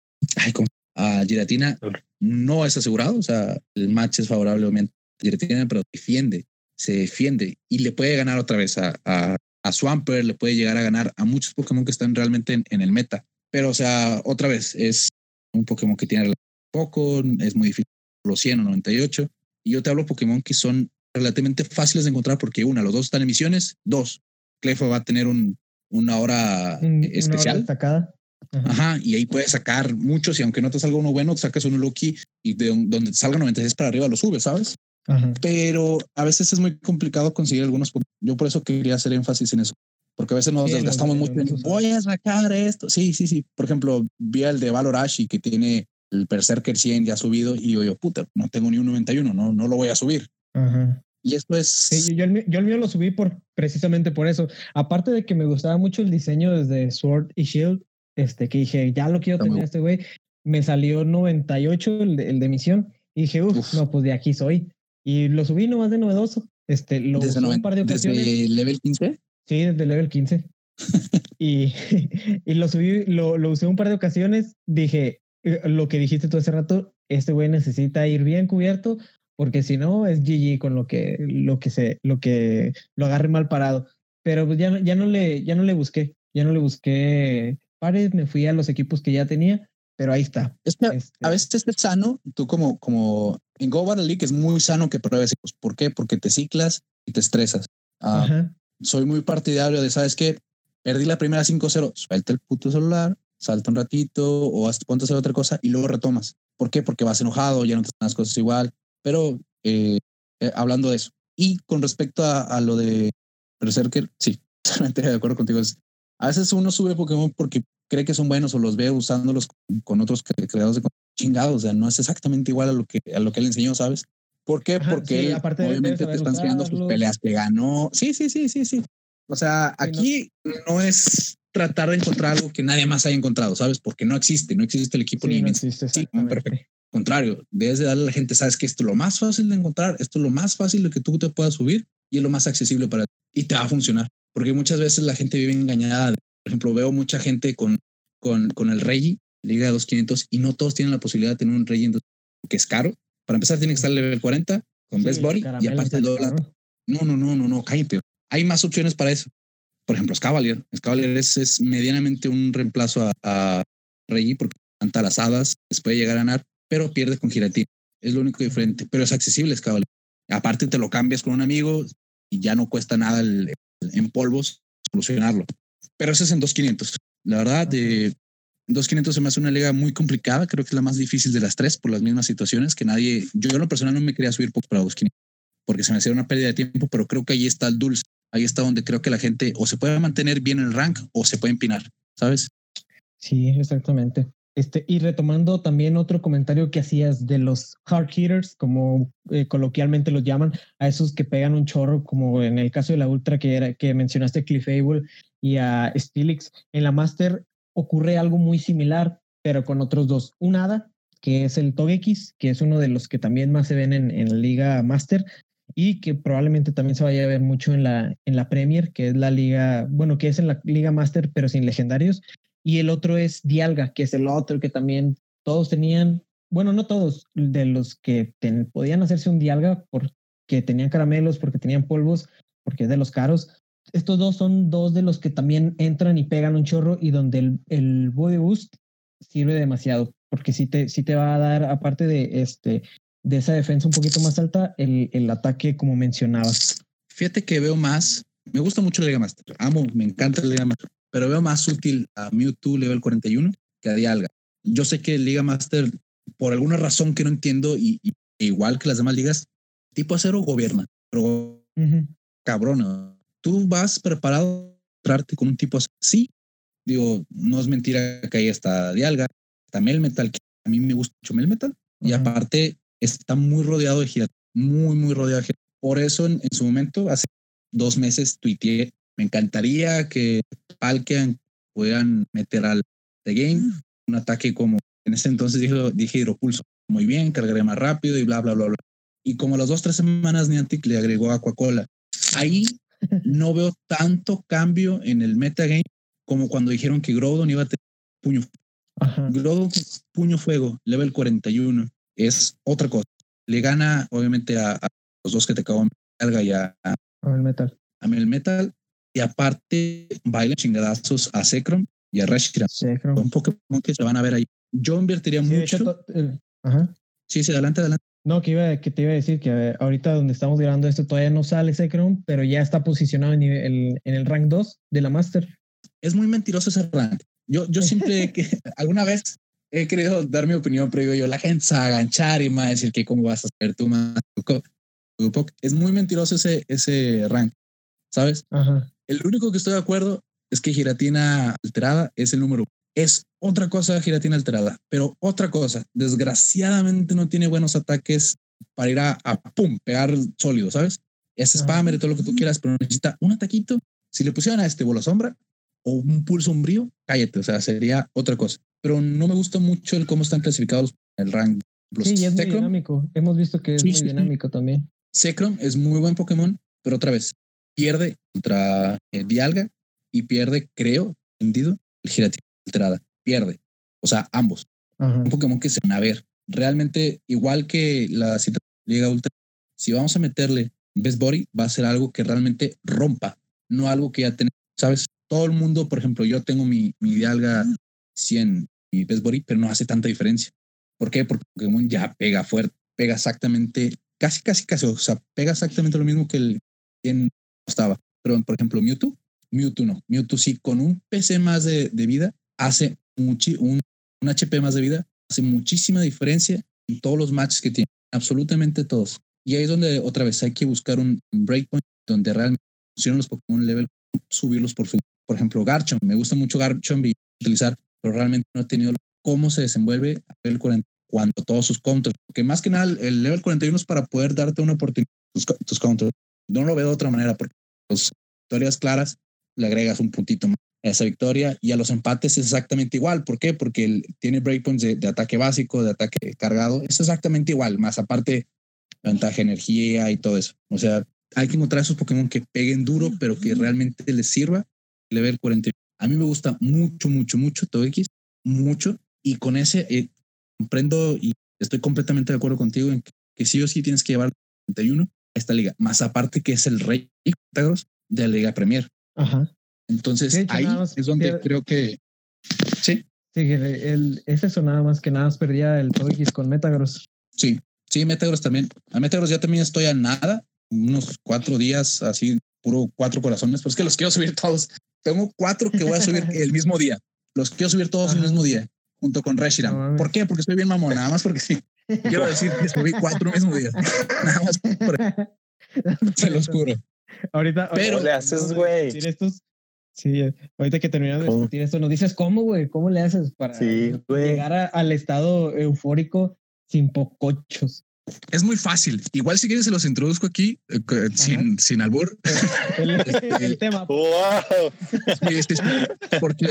a Giratina. No es asegurado, o sea, el match es favorable a Giratina, pero defiende, se defiende y le puede ganar otra vez a, a, a Swampert, le puede llegar a ganar a muchos Pokémon que están realmente en, en el meta. Pero, o sea, otra vez, es un Pokémon que tiene poco, es muy difícil, los 100 o 98 y yo te hablo Pokémon que son relativamente fáciles de encontrar porque una, los dos están en misiones, dos, Clefo va a tener un, una hora especial. destacada. Ajá. y ahí puedes sacar muchos y aunque no te salga uno bueno, sacas uno lucky y de donde te salga 96 para arriba lo subes, ¿sabes? Pero a veces es muy complicado conseguir algunos. Yo por eso quería hacer énfasis en eso, porque a veces nos desgastamos mucho. Voy a sacar esto. Sí, sí, sí. Por ejemplo, vi el de Valorashi que tiene el Berserker 100 ya ha subido y yo, yo, puta, no tengo ni un 91, no, no lo voy a subir. Y esto es... yo, el, yo, el, mío lo subí por, precisamente por eso. Aparte de que me gustaba mucho el diseño desde Sword y Shield, este, que dije, ya lo quiero tener este güey, me salió 98 el de, el de misión y dije, uff, no, pues de aquí soy. Y lo subí nomás de novedoso. Este, lo usé un par de ocasiones. ¿Desde level 15? Sí, desde level 15. y, y lo subí, lo, lo usé un par de ocasiones. Dije, eh, lo que dijiste tú hace rato, este güey necesita ir bien cubierto, porque si no es GG con lo que, lo que se, lo que lo agarre mal parado. Pero pues ya, ya no le, ya no le busqué, ya no le busqué pares, me fui a los equipos que ya tenía, pero ahí está. Es que a este veces es sano, tú como, como en Go Battle League es muy sano que pruebes. ¿Por qué? Porque te ciclas y te estresas. Ah, soy muy partidario de, ¿sabes qué? Perdí la primera 5-0, suelta el puto celular, salta un ratito o ponte a hacer otra cosa y luego retomas. ¿Por qué? Porque vas enojado, ya no te están las cosas igual. Pero eh, eh, hablando de eso. Y con respecto a, lo de Berserker, sí, totalmente de acuerdo contigo. a veces uno sube Pokémon porque cree que son buenos o los ve usándolos con, otros creados de chingados. O sea, no es exactamente igual a lo que, a lo que él enseñó, ¿sabes? ¿Por qué? Porque obviamente te están enseñando sus peleas que ganó. Sí, sí, sí, sí, sí. O sea, aquí no es tratar de encontrar algo que nadie más haya encontrado, ¿sabes? Porque no existe, no existe el equipo sí, no existe, sí, perfecto. Contrario, debes de darle a la gente, sabes que esto es lo más fácil de encontrar, esto es lo más fácil de que tú te puedas subir y es lo más accesible para ti y te va a funcionar. Porque muchas veces la gente vive engañada. Por ejemplo, veo mucha gente con, con, con el Regi, Liga de 2500, y no todos tienen la posibilidad de tener un Regi que es caro. Para empezar, tiene que estar level 40 con Best Body y aparte el dólar. No, no, no, no, no, cállate. Hay más opciones para eso por ejemplo, Scavalier. Scavalier es, es medianamente un reemplazo a, a Reggie porque canta las hadas, les puede llegar a ganar, pero pierde con Giratina. Es lo único diferente, pero es accesible Scavalier. Aparte te lo cambias con un amigo y ya no cuesta nada en polvos solucionarlo. Pero eso es en 2500. La verdad, de 2500 se me hace una liga muy complicada. Creo que es la más difícil de las tres por las mismas situaciones que nadie. Yo en lo personal no me quería subir para 2500 porque se me hacía una pérdida de tiempo, pero creo que ahí está el dulce ahí está donde creo que la gente o se puede mantener bien el rank o se puede empinar, ¿sabes? Sí, exactamente. Este, y retomando también otro comentario que hacías de los hard hitters, como eh, coloquialmente los llaman, a esos que pegan un chorro, como en el caso de la Ultra que, era, que mencionaste Cliff Able y a Stilix. En la Master ocurre algo muy similar, pero con otros dos. Un hada, que es el Togekiss, que es uno de los que también más se ven en, en la Liga Master, y que probablemente también se vaya a ver mucho en la, en la Premier, que es la liga, bueno, que es en la Liga Master, pero sin legendarios. Y el otro es Dialga, que es el otro que también todos tenían, bueno, no todos, de los que podían hacerse un Dialga porque tenían caramelos, porque tenían polvos, porque es de los caros. Estos dos son dos de los que también entran y pegan un chorro y donde el, el body boost sirve demasiado, porque sí te, sí te va a dar, aparte de, este, de esa defensa un poquito más alta, el, el ataque como mencionabas. Fíjate que veo más, me gusta mucho la Liga Master, amo, me encanta la Liga Master, pero veo más útil a Mewtwo level 41 que a Dialga. Yo sé que Liga Master, por alguna razón que no entiendo, y, igual que las demás ligas, tipo acero gobierna, pero cabrón, tú vas preparado a entrarte con un tipo acero. Sí, digo, no es mentira que ahí está Dialga, está Melmetal, que a mí me gusta mucho Melmetal, y aparte está muy rodeado de giras, muy, muy rodeado de giras. Por eso en, en su momento, hace dos meses, tuiteé me encantaría que Palkean puedan meter al The Game un ataque como en ese entonces dijo, dije hidropulso. Muy bien, cargaré más rápido y bla, bla, bla, bla. Y como a las dos, tres semanas Niantic le agregó Aquacola. Ahí no veo tanto cambio en el metagame como cuando dijeron que Groudon iba a tener puño. Ajá. Groudon puño fuego, level 41, es otra cosa. Le gana, obviamente, a, los dos que te acabo de y a, a, el metal. A el metal y aparte baila chingadazos a Zekrom y a Reshiram. Un Pokémon que se van a ver ahí. Yo invertiría mucho. ajá. Sí, sí, adelante, adelante. No, que, iba, que te iba a decir que ahorita donde estamos grabando esto todavía no sale Zekrom, pero ya está posicionado en, el, en el rank 2 de la Master. Es muy mentiroso ese rank. Yo, yo siempre, que alguna vez he querido dar mi opinión, pero digo yo, la gente se va a aganchar y me va a decir que cómo vas a hacer tú más. Es muy mentiroso ese, ese rank, ¿sabes? Ajá. El único que estoy de acuerdo es que giratina alterada es el número. Es otra cosa giratina alterada, pero otra cosa. Desgraciadamente no tiene buenos ataques para ir a, pum, pegar sólido, ¿sabes? Es spammer y todo lo que tú quieras, pero necesita un ataquito. Si le pusieran a este bola sombra o un pulso umbrío, cállate, o sea, sería otra cosa. Pero no me gusta mucho el cómo están clasificados el rank. sí, es muy dinámico. Hemos visto que es muy dinámico también. Zekrom es muy buen Pokémon, pero otra vez, pierde contra eh, Dialga y pierde, creo, entendido, el Giratina Pierde. O sea, ambos. Un Pokémon que se van a ver. Realmente, igual que la Liga Ultra, si vamos a meterle Best Body, va a ser algo que realmente rompa, no algo que ya tenemos. ¿Sabes? Todo el mundo, por ejemplo, yo tengo mi, mi Dialga 100 y Best Body, pero no hace tanta diferencia. ¿Por qué? Porque Pokémon ya pega fuerte, pega exactamente, casi, casi, casi, o sea, pega exactamente lo mismo que el 100 estaba. Pero, por ejemplo, Mewtwo, Mewtwo no. Mewtwo sí, con un PC más de, vida, hace un, un HP más de vida, hace muchísima diferencia en todos los matches que tiene, absolutamente todos. Y ahí es donde otra vez hay que buscar un, breakpoint donde realmente funcionan los Pokémon level, subirlos por su, por ejemplo, Garchomp. Me gusta mucho Garchomp y utilizar, pero realmente no he tenido cómo se desenvuelve a level 40 cuando todos sus counters, porque más que nada el level 41 es para poder darte una oportunidad tus, tus counters. No lo veo de otra manera, porque los victorias claras le agregas un puntito más esa victoria y a los empates es exactamente igual. ¿Por qué? Porque él tiene breakpoints de, de, ataque básico, de ataque cargado. Es exactamente igual, más aparte ventaja energía y todo eso. O sea, hay que encontrar esos Pokémon que peguen duro, pero que realmente les sirva. Level 40. A mí me gusta mucho, mucho, mucho todo X, mucho. Y con ese eh, comprendo y estoy completamente de acuerdo contigo en que, que sí o sí tienes que llevar 41 esta liga, más aparte que es el rey de la Liga Premier. Ajá. Entonces ahí es donde creo que sí. Sí, el, es eso nada más que nada perdía el X con Metagross. Sí, sí, Metagross también. A Metagross ya también estoy a nada, unos cuatro días así, puro cuatro corazones, pero es que los quiero subir todos. Tengo cuatro que voy a subir el mismo día. Los quiero subir todos el mismo día, junto con Reshiram. ¿Por qué? Porque estoy bien mamón, nada más porque sí. Quiero decir que subí cuatro mismos días. Nada más por Se los juro. Ahorita, pero le haces, güey. Sí, ahorita que terminamos de discutir esto, nos dices cómo, güey, cómo le haces para llegar al estado eufórico sin pocochos. Es muy fácil. Igual si quieres se los introduzco aquí eh, sin, sin albur. El, este, tema. Wow. porque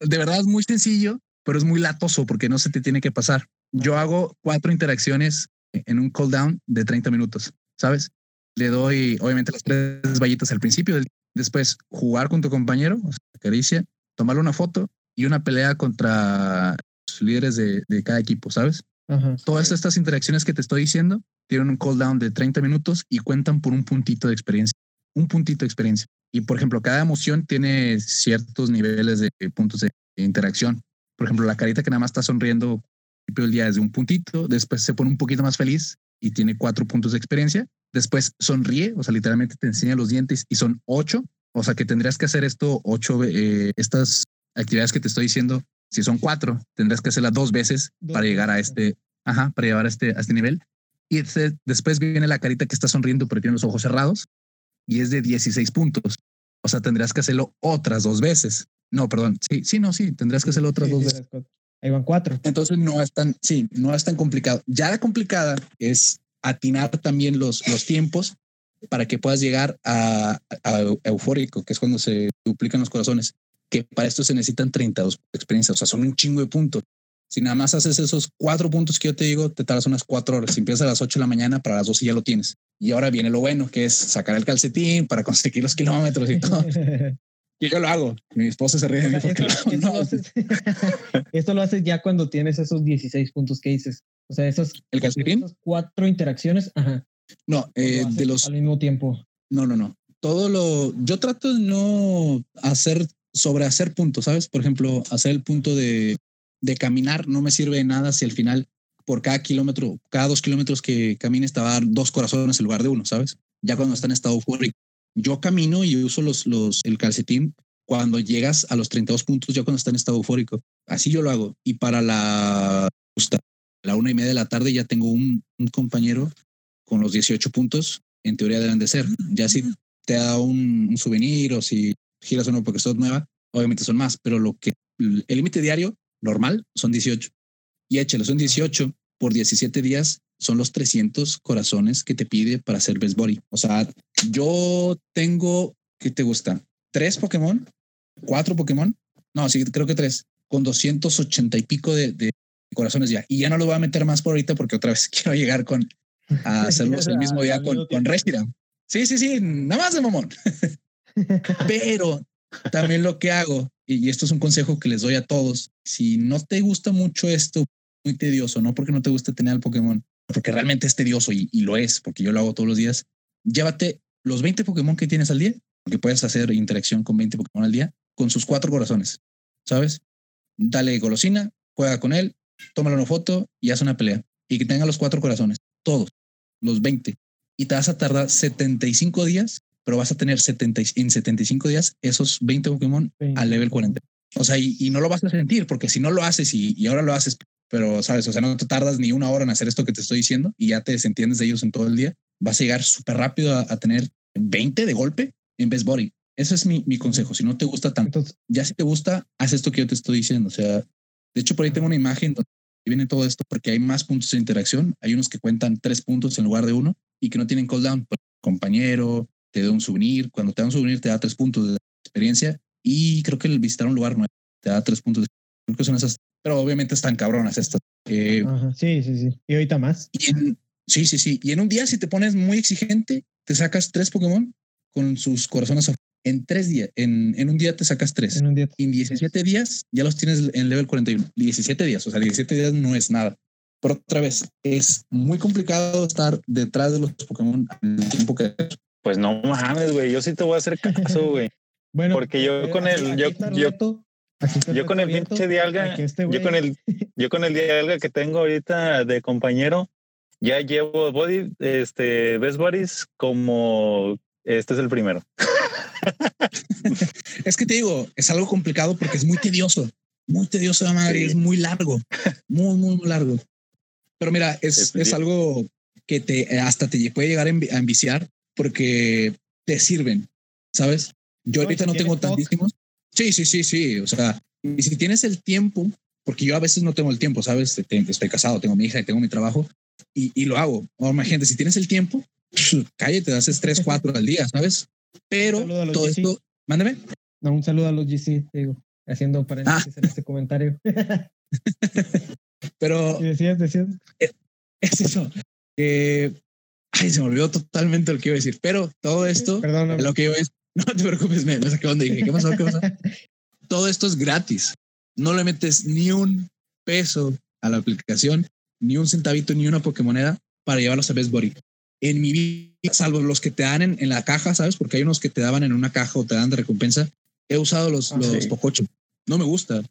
de verdad es muy sencillo, pero es muy latoso porque no se te tiene que pasar. Yo hago cuatro interacciones en un cool down de 30 minutos, ¿sabes? Le doy obviamente las tres vallitas al principio, después jugar con tu compañero, o sea, caricia, tomarle una foto y una pelea contra los líderes de, de cada equipo, ¿sabes? Todas estas interacciones que te estoy diciendo tienen un cooldown de 30 minutos y cuentan por un puntito de experiencia. Un puntito de experiencia. Y por ejemplo, cada emoción tiene ciertos niveles de puntos de interacción. Por ejemplo, la carita que nada más está sonriendo al principio del día es de un puntito, después se pone un poquito más feliz y tiene cuatro puntos de experiencia. Después sonríe, o sea, literalmente te enseña los dientes y son ocho. O sea, que tendrías que hacer esto ocho, eh, estas actividades que te estoy diciendo si son cuatro, tendrás que hacerlas dos veces para llegar a este, ajá, para llegar a este, a este nivel. Y después viene la carita que está sonriendo, pero tiene los ojos cerrados y es de 16 puntos. O sea, tendrás que hacerlo otras dos veces. No, perdón. Sí, sí, no, sí, tendrás que hacerlo otras dos veces. Ahí van cuatro. Entonces no es tan, sí, no es tan complicado. Ya la complicada es atinar también los, los tiempos para que puedas llegar a, a, eufórico, que es cuando se duplican los corazones que para esto se necesitan 32 experiencias, o sea, son un chingo de puntos. Si nada más haces esos cuatro puntos que yo te digo, te tardas unas cuatro horas. Si empiezas a las ocho de la mañana, para las 12 ya lo tienes. Y ahora viene lo bueno, que es sacar el calcetín para conseguir los kilómetros y todo. y yo lo hago. Mi esposa se ríe de mí porque esto, lo, no. haces, esto lo haces ya cuando tienes esos 16 puntos que dices. O sea, esos, ¿El calcetín? cuatro interacciones. Ajá. No, eh, de los... Al mismo tiempo. No, no, no. Todo lo... Yo trato de no hacer sobre hacer puntos, ¿sabes? Por ejemplo, hacer el punto de, de caminar no me sirve de nada si al final por cada kilómetro, cada dos kilómetros que camines te va a dar dos corazones en lugar de uno, ¿sabes? Ya cuando está en estado eufórico. Yo camino y uso los, los, el calcetín cuando llegas a los 32 puntos, ya cuando está en estado eufórico. Así yo lo hago. Y para la, justa, la una y media de la tarde ya tengo un, un compañero con los 18 puntos. En teoría deben de ser. Ya si te da un, un souvenir o si giras uno porque sos nueva, obviamente son más, pero lo que el límite diario normal son 18. Y échalo, son 18 por 17 días, son los 300 corazones que te pide para hacer Best Body. O sea, yo tengo, ¿qué te gusta? ¿Tres Pokémon? ¿Cuatro Pokémon? No, sí, creo que tres, con 280 y pico de, corazones ya. Y ya no lo voy a meter más por ahorita porque otra vez quiero llegar con a hacerlos el mismo día con, con Reshiram. Sí, sí, sí, nada más de mamón. Pero también lo que hago, y esto es un consejo que les doy a todos, si no te gusta mucho esto, muy tedioso, no porque no te guste tener al Pokémon, porque realmente es tedioso y, lo es, porque yo lo hago todos los días, llévate los 20 Pokémon que tienes al día, porque puedes hacer interacción con 20 Pokémon al día, con sus cuatro corazones, ¿sabes? Dale golosina, juega con él, tómale una foto y haz una pelea. Y que tenga los cuatro corazones, todos, los 20. Y te vas a tardar 75 días pero vas a tener 70, en 75 días esos 20 Pokémon al level 40. O sea, y, no lo vas a sentir, porque si no lo haces y, ahora lo haces, pero sabes, o sea, no te tardas ni una hora en hacer esto que te estoy diciendo y ya te desentiendes de ellos en todo el día, vas a llegar súper rápido a, tener 20 de golpe en Best Body. Ese es mi, mi consejo. Si no te gusta tanto, ya si te gusta, haz esto que yo te estoy diciendo. O sea, de hecho, por ahí tengo una imagen donde viene todo esto porque hay más puntos de interacción. Hay unos que cuentan tres puntos en lugar de uno y que no tienen cooldown. Compañero, te da un souvenir. Cuando te da un souvenir, te da tres puntos de experiencia. Y creo que el visitar un lugar nuevo te da tres puntos. De, creo que son esas, pero obviamente están cabronas estas. Eh, sí, sí, sí. Y ahorita más. sí, sí, sí. Y en un día, si te pones muy exigente, te sacas tres Pokémon con sus corazones en tres días. En, en un día te sacas tres. En un día. En 17 días ya los tienes en level 41. 17 días. O sea, 17 días no es nada. Pero otra vez, es muy complicado estar detrás de los Pokémon el tiempo que pues no mames, güey. Yo sí te voy a hacer caso, güey. bueno, porque yo con el, yo, yo, con el pinche dialga, este yo con el, yo con el dialga que tengo ahorita de compañero, ya llevo body, este, best bodies como este es el primero. es que te digo, es algo complicado porque es muy tedioso, muy tedioso la madre, es muy largo, muy, muy, muy largo. Pero mira, es, es algo que te hasta te puede llegar a enviciar porque te sirven, ¿sabes? Yo ahorita no tengo tantísimos. Sí, sí, sí, sí. O sea, y si tienes el tiempo, porque yo a veces no tengo el tiempo, ¿sabes? Estoy casado, tengo mi hija y tengo mi trabajo y, y lo hago. Ahora, gente, si tienes el tiempo, cállate, haces tres, cuatro al día, ¿sabes? Pero todo esto, mándeme. un saludo a los GC, digo, haciendo paréntesis ah. en este comentario. Pero. decías, decías. Eh, es, eso. Que. Ay, se me olvidó totalmente lo que iba a decir. Pero todo esto. Lo que iba a decir. No te preocupes, me, no sé qué onda dije. ¿Qué pasó? ¿Qué pasó? todo esto es gratis. No le metes ni un peso a la aplicación, ni un centavito, ni una Pokémoneda para llevarlos a Best Body. En mi vida, salvo los que te dan en, la caja, ¿sabes? Porque hay unos que te daban en una caja o te dan de recompensa. He usado los, ah, los Pococho. No me gusta.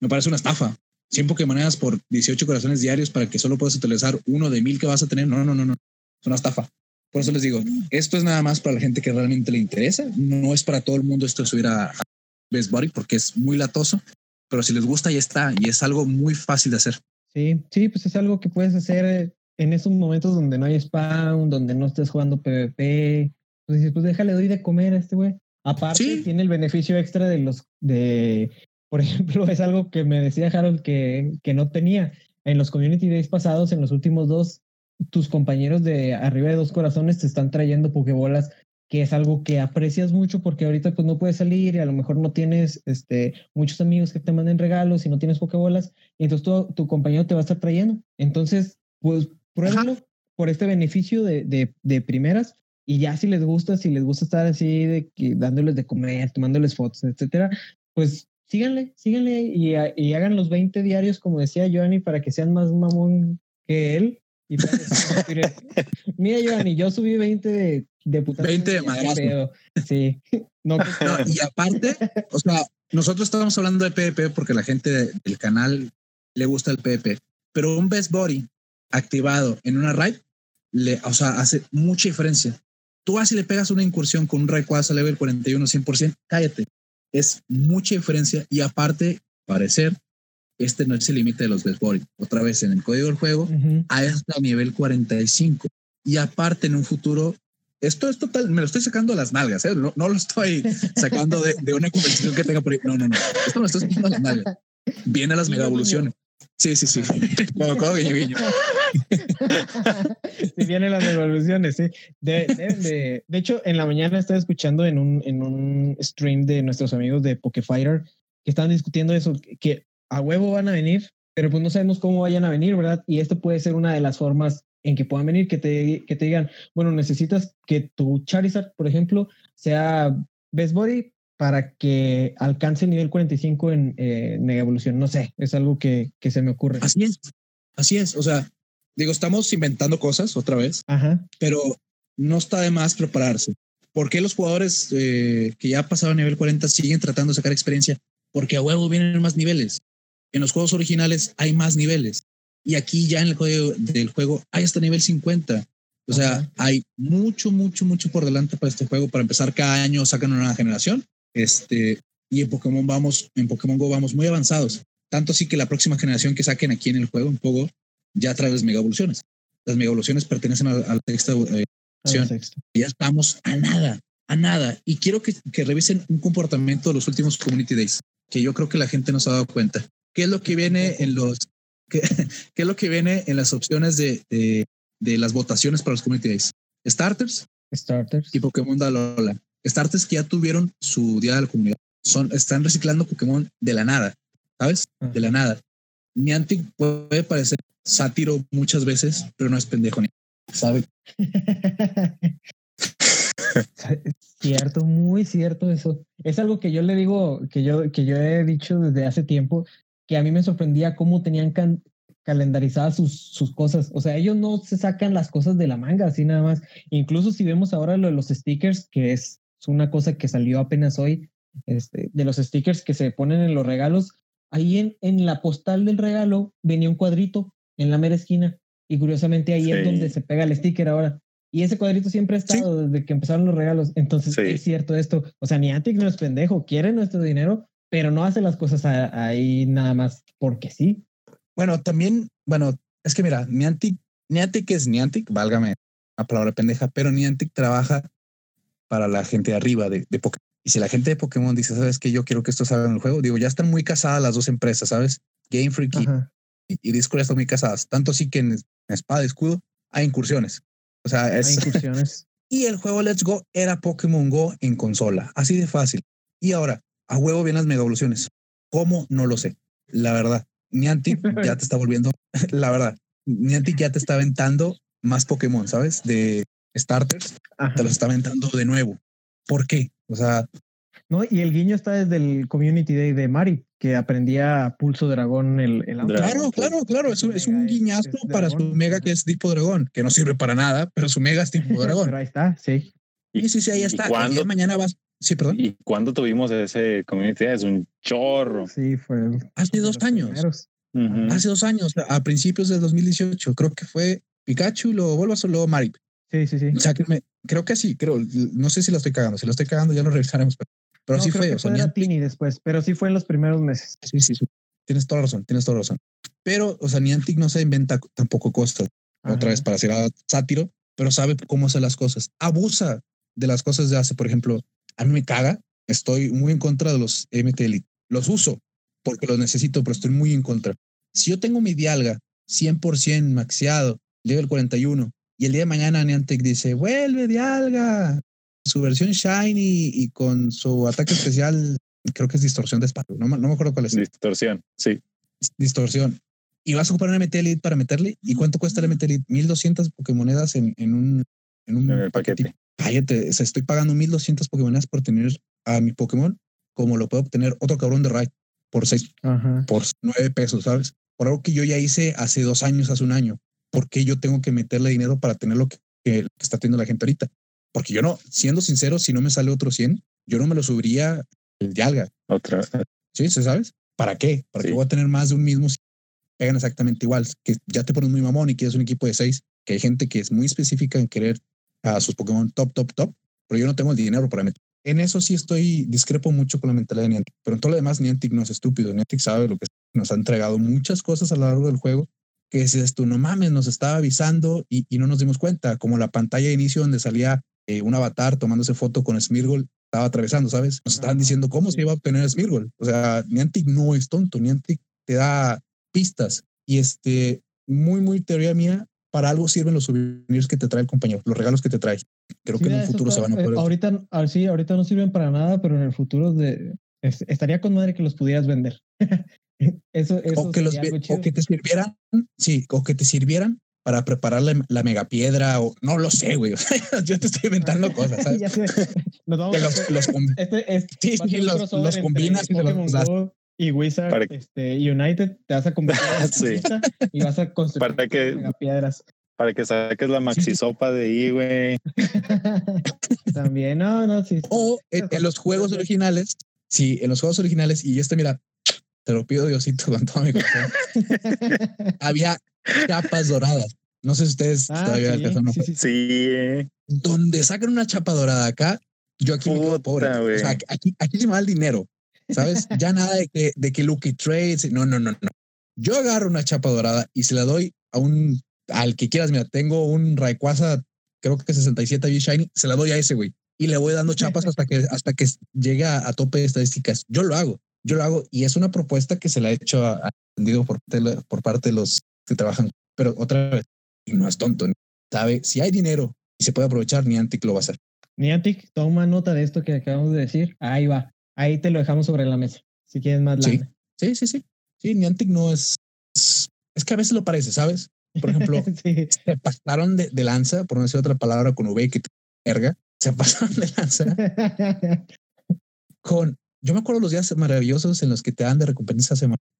Me parece una estafa. 100 Pokémonedas por 18 corazones diarios para que solo puedas utilizar uno de mil que vas a tener. No, no, no, no. Es una estafa. Por eso les digo, esto es nada más para la gente que realmente le interesa. No es para todo el mundo esto de subir a, Best Body porque es muy latoso, pero si les gusta ya está y es algo muy fácil de hacer. Sí, sí, pues es algo que puedes hacer en esos momentos donde no hay spawn, donde no estés jugando PvP. Pues dices, pues déjale, doy de comer a este güey. Aparte, tiene el beneficio extra de los, de, por ejemplo, es algo que me decía Harold que, que no tenía. En los community days pasados, en los últimos dos, tus compañeros de arriba de dos corazones te están trayendo pokebolas, que es algo que aprecias mucho porque ahorita pues no puedes salir y a lo mejor no tienes este, muchos amigos que te manden regalos y no tienes pokebolas y entonces tu, tu compañero te va a estar trayendo. Entonces, pues pruébalo por este beneficio de, de, de primeras y ya si les gusta, si les gusta estar así de dándoles de comer, tomándoles fotos, etcétera, pues síganle, síganle y, y, hagan los 20 diarios, como decía Johnny, para que sean más mamón que él. Y Mira, Johnny, yo subí 20 de, de 20 de madrazo. Sí. No, y aparte, o sea, nosotros estamos hablando de PvP porque la gente del canal le gusta el PvP, pero un Best Body activado en una raid, le, o sea, hace mucha diferencia. Tú vas y le pegas una incursión con un Rayquaza level 41 100%, cállate. Es mucha diferencia y aparte, parecer, este no es el límite de los best. Otra vez en el código del juego, hay hasta nivel 45. Y aparte, en un futuro, esto es total, me lo estoy sacando a las nalgas, ¿eh? no, lo estoy sacando de, una conversación que tenga por ahí. No, no, no. Esto me lo estoy sacando a las nalgas. Viene las mega evoluciones. Sí, sí, sí. Como, como guiño, guiño. Si vienen las evoluciones, sí. De, de, de, hecho, en la mañana estaba escuchando en un, en un stream de nuestros amigos de Pokefighter que estaban discutiendo eso, que a huevo van a venir, pero pues no sabemos cómo vayan a venir, ¿verdad? Y esto puede ser una de las formas en que puedan venir, que te, que te digan, bueno, necesitas que tu Charizard, por ejemplo, sea Best Body para que alcance el nivel 45 en eh, Mega Evolución. No sé, es algo que, que se me ocurre. Así es, así es. O sea, digo, estamos inventando cosas otra vez, pero no está de más prepararse. ¿Por qué los jugadores eh, que ya pasaron nivel 40 siguen tratando de sacar experiencia? Porque a huevo vienen más niveles. En los juegos originales hay más niveles. Y aquí ya en el código del juego hay hasta nivel 50. O sea, hay mucho, mucho, mucho por delante para este juego. Para empezar, cada año sacan una nueva generación. Este, y en Pokémon vamos, en Pokémon Go vamos muy avanzados. Tanto así que la próxima generación que saquen aquí en el juego, en Pogo, ya trae las mega evoluciones. Las mega evoluciones pertenecen a, la sexta eh, Ya estamos a nada, a nada. Y quiero que, que, revisen un comportamiento de los últimos Community Days, que yo creo que la gente no se ha dado cuenta. ¿Qué es lo que viene en los, qué, qué es lo que viene en las opciones de, de, de, las votaciones para los Community Days? Starters. Starters. Y Pokémon Dalola. Starters que ya tuvieron su día de la comunidad. Son, están reciclando Pokémon de la nada, ¿sabes? De la nada. Niantic puede parecer sátiro muchas veces, pero no es pendejo ni sabe. cierto, muy cierto eso. Es algo que yo le digo, que yo, que yo he dicho desde hace tiempo, que a mí me sorprendía cómo tenían calendarizadas sus, sus cosas. O sea, ellos no se sacan las cosas de la manga, así nada más. Incluso si vemos ahora lo de los stickers, que es, una cosa que salió apenas hoy, este, de los stickers que se ponen en los regalos, ahí en, en la postal del regalo venía un cuadrito en la mera esquina. Y curiosamente ahí es donde se pega el sticker ahora. Y ese cuadrito siempre ha estado desde que empezaron los regalos. Entonces es cierto esto. O sea, Niantic no es pendejo, quiere nuestro dinero, pero no hace las cosas ahí nada más porque sí. Bueno, también, bueno, es que mira, Niantic, Niantic es Niantic, válgame la palabra pendeja, pero Niantic trabaja para la gente de arriba de, de Y si la gente de Pokémon dice, sabes que yo quiero que esto salga en el juego, digo, ya están muy casadas las dos empresas, ¿sabes? Game Freak y, y, Discord están muy casadas. Tanto así que en, Espada y Escudo hay incursiones. O sea, es... Hay incursiones. y el juego Let's Go era Pokémon Go en consola. Así de fácil. Y ahora, a huevo vienen las mega evoluciones. ¿Cómo? No lo sé. La verdad. Niantic ya te está volviendo, la verdad, Niantic ya te está aventando más Pokémon, ¿sabes? De starters, te los está aventando de nuevo. ¿Por qué? O sea... No, y el guiño está desde el Community Day de Mari, que aprendía Pulso Dragón el, el Claro, claro, claro. Es, es un guiñazo para su mega que es tipo dragón, que no sirve para nada, pero su mega es tipo dragón. pero ahí está, sí. Sí, sí, sí, ahí está. ¿Y mañana vas, Sí, perdón. ¿Y cuándo tuvimos ese community? Es un chorro. Sí, fue. Hace dos años. Hace dos años, a principios de 2018. Creo que fue Pikachu, luego vuelvo a luego Mario. Sí, sí, sí. creo que sí, creo. No sé si lo estoy cagando. Si lo estoy cagando, ya lo revisaremos. Pero, sí fue. o sea, Niantic... después, pero sí fue en los primeros meses. Sí, sí, sí. Tienes toda razón, tienes toda razón. Pero, o sea, Niantic no se inventa tampoco costas. Otra vez para ser sátiro, pero sabe cómo hacer las cosas. Abusa de las cosas de hace, por ejemplo, a mí me caga. Estoy muy en contra de los MT Elite. Los uso porque los necesito, pero estoy muy en contra. Si yo tengo mi Dialga 100% maxiado, level 41, y el día de mañana Niantic dice, vuelve Dialga, su versión Shiny y con su ataque especial, creo que es distorsión de espacio. No, no me acuerdo cuál es. Distorsión, sí. Distorsión. Y vas a ocupar un MT Elite para meterle. ¿Y cuánto cuesta el MT Elite? 1200 Pokémonedas en, en un, en un paquete cállate, estoy pagando 1200 Pokémonas por tener a mi Pokémon como lo puedo obtener otro cabrón de Raid por seis, por nueve pesos, ¿sabes? Por algo que yo ya hice hace dos años, hace un año. ¿Por qué yo tengo que meterle dinero para tener lo que, está teniendo la gente ahorita? Porque yo no, siendo sincero, si no me sale otro 100, yo no me lo subiría el de alga. Otra. Sí, ¿sabes? ¿Para qué? ¿Para qué voy a tener más de un mismo? Pegan exactamente igual. Que ya te pones muy mamón y quieres un equipo de seis, que hay gente que es muy específica en querer a sus Pokémon top, top, top, pero yo no tengo el dinero para meter. En eso sí estoy, discrepo mucho con la mentalidad de Niantic, pero en todo lo demás Niantic no es estúpido. Niantic sabe lo que nos ha entregado muchas cosas a lo largo del juego que dices tú, no mames, nos estaba avisando y, no nos dimos cuenta, como la pantalla de inicio donde salía eh, un avatar tomándose foto con Smirgol, estaba atravesando, ¿sabes? Nos estaban diciendo cómo se iba a obtener Smirgol. O sea, Niantic no es tonto, Niantic te da pistas y este, muy, muy teoría mía, para algo sirven los souvenirs que te trae el compañero, los regalos que te trae. Creo que en el futuro se van a poder. ahorita, ah, sí, ahorita no sirven para nada, pero en el futuro de, estaría con madre que los pudieras vender. eso, eso o, que los, o que te sirvieran, sí, o que te sirvieran para preparar la, la megapiedra o no lo sé, güey. Yo te estoy inventando cosas, ¿sabes? Nos vamos los, los, este, este, sí, los, los combinas y los das y Wizard este, United te vas a convertir sí. y vas a construir para que, piedras. Para que saques la maxisopa de ahí, güey. También, no, no, sí. O en, los juegos originales, sí, en los juegos originales, y este, mira, te lo pido Diosito con todo mi corazón. Había chapas doradas. No sé si ustedes ah, todavía sí, no. Sí, sí, Donde sacan una chapa dorada acá, yo aquí me quedo pobre. O sea, aquí, aquí se me va el dinero. ¿Sabes? Ya nada de que, de que Lucky Trades. No, no, no, no. Yo agarro una chapa dorada y se la doy a un, al que quieras. Mira, tengo un Rayquaza, creo que 67 B Shiny, se la doy a ese güey. Y le voy dando chapas hasta que, hasta que llegue a, tope de estadísticas. Yo lo hago, yo lo hago. Y es una propuesta que se la ha hecho a, por, por parte de los que trabajan. Pero otra vez, y no es tonto, sabe, si hay dinero y se puede aprovechar, Niantic lo va a hacer. Niantic, toma nota de esto que acabamos de decir. Ahí va. Ahí te lo dejamos sobre la mesa, si quieres más sí. sí, sí, sí. Sí, Niantic no es, es, que a veces lo parece, ¿sabes? Por ejemplo, se pasaron de, lanza, por no decir otra palabra con V que te erga, se pasaron de lanza con, yo me acuerdo los días maravillosos en los que te dan de recompensa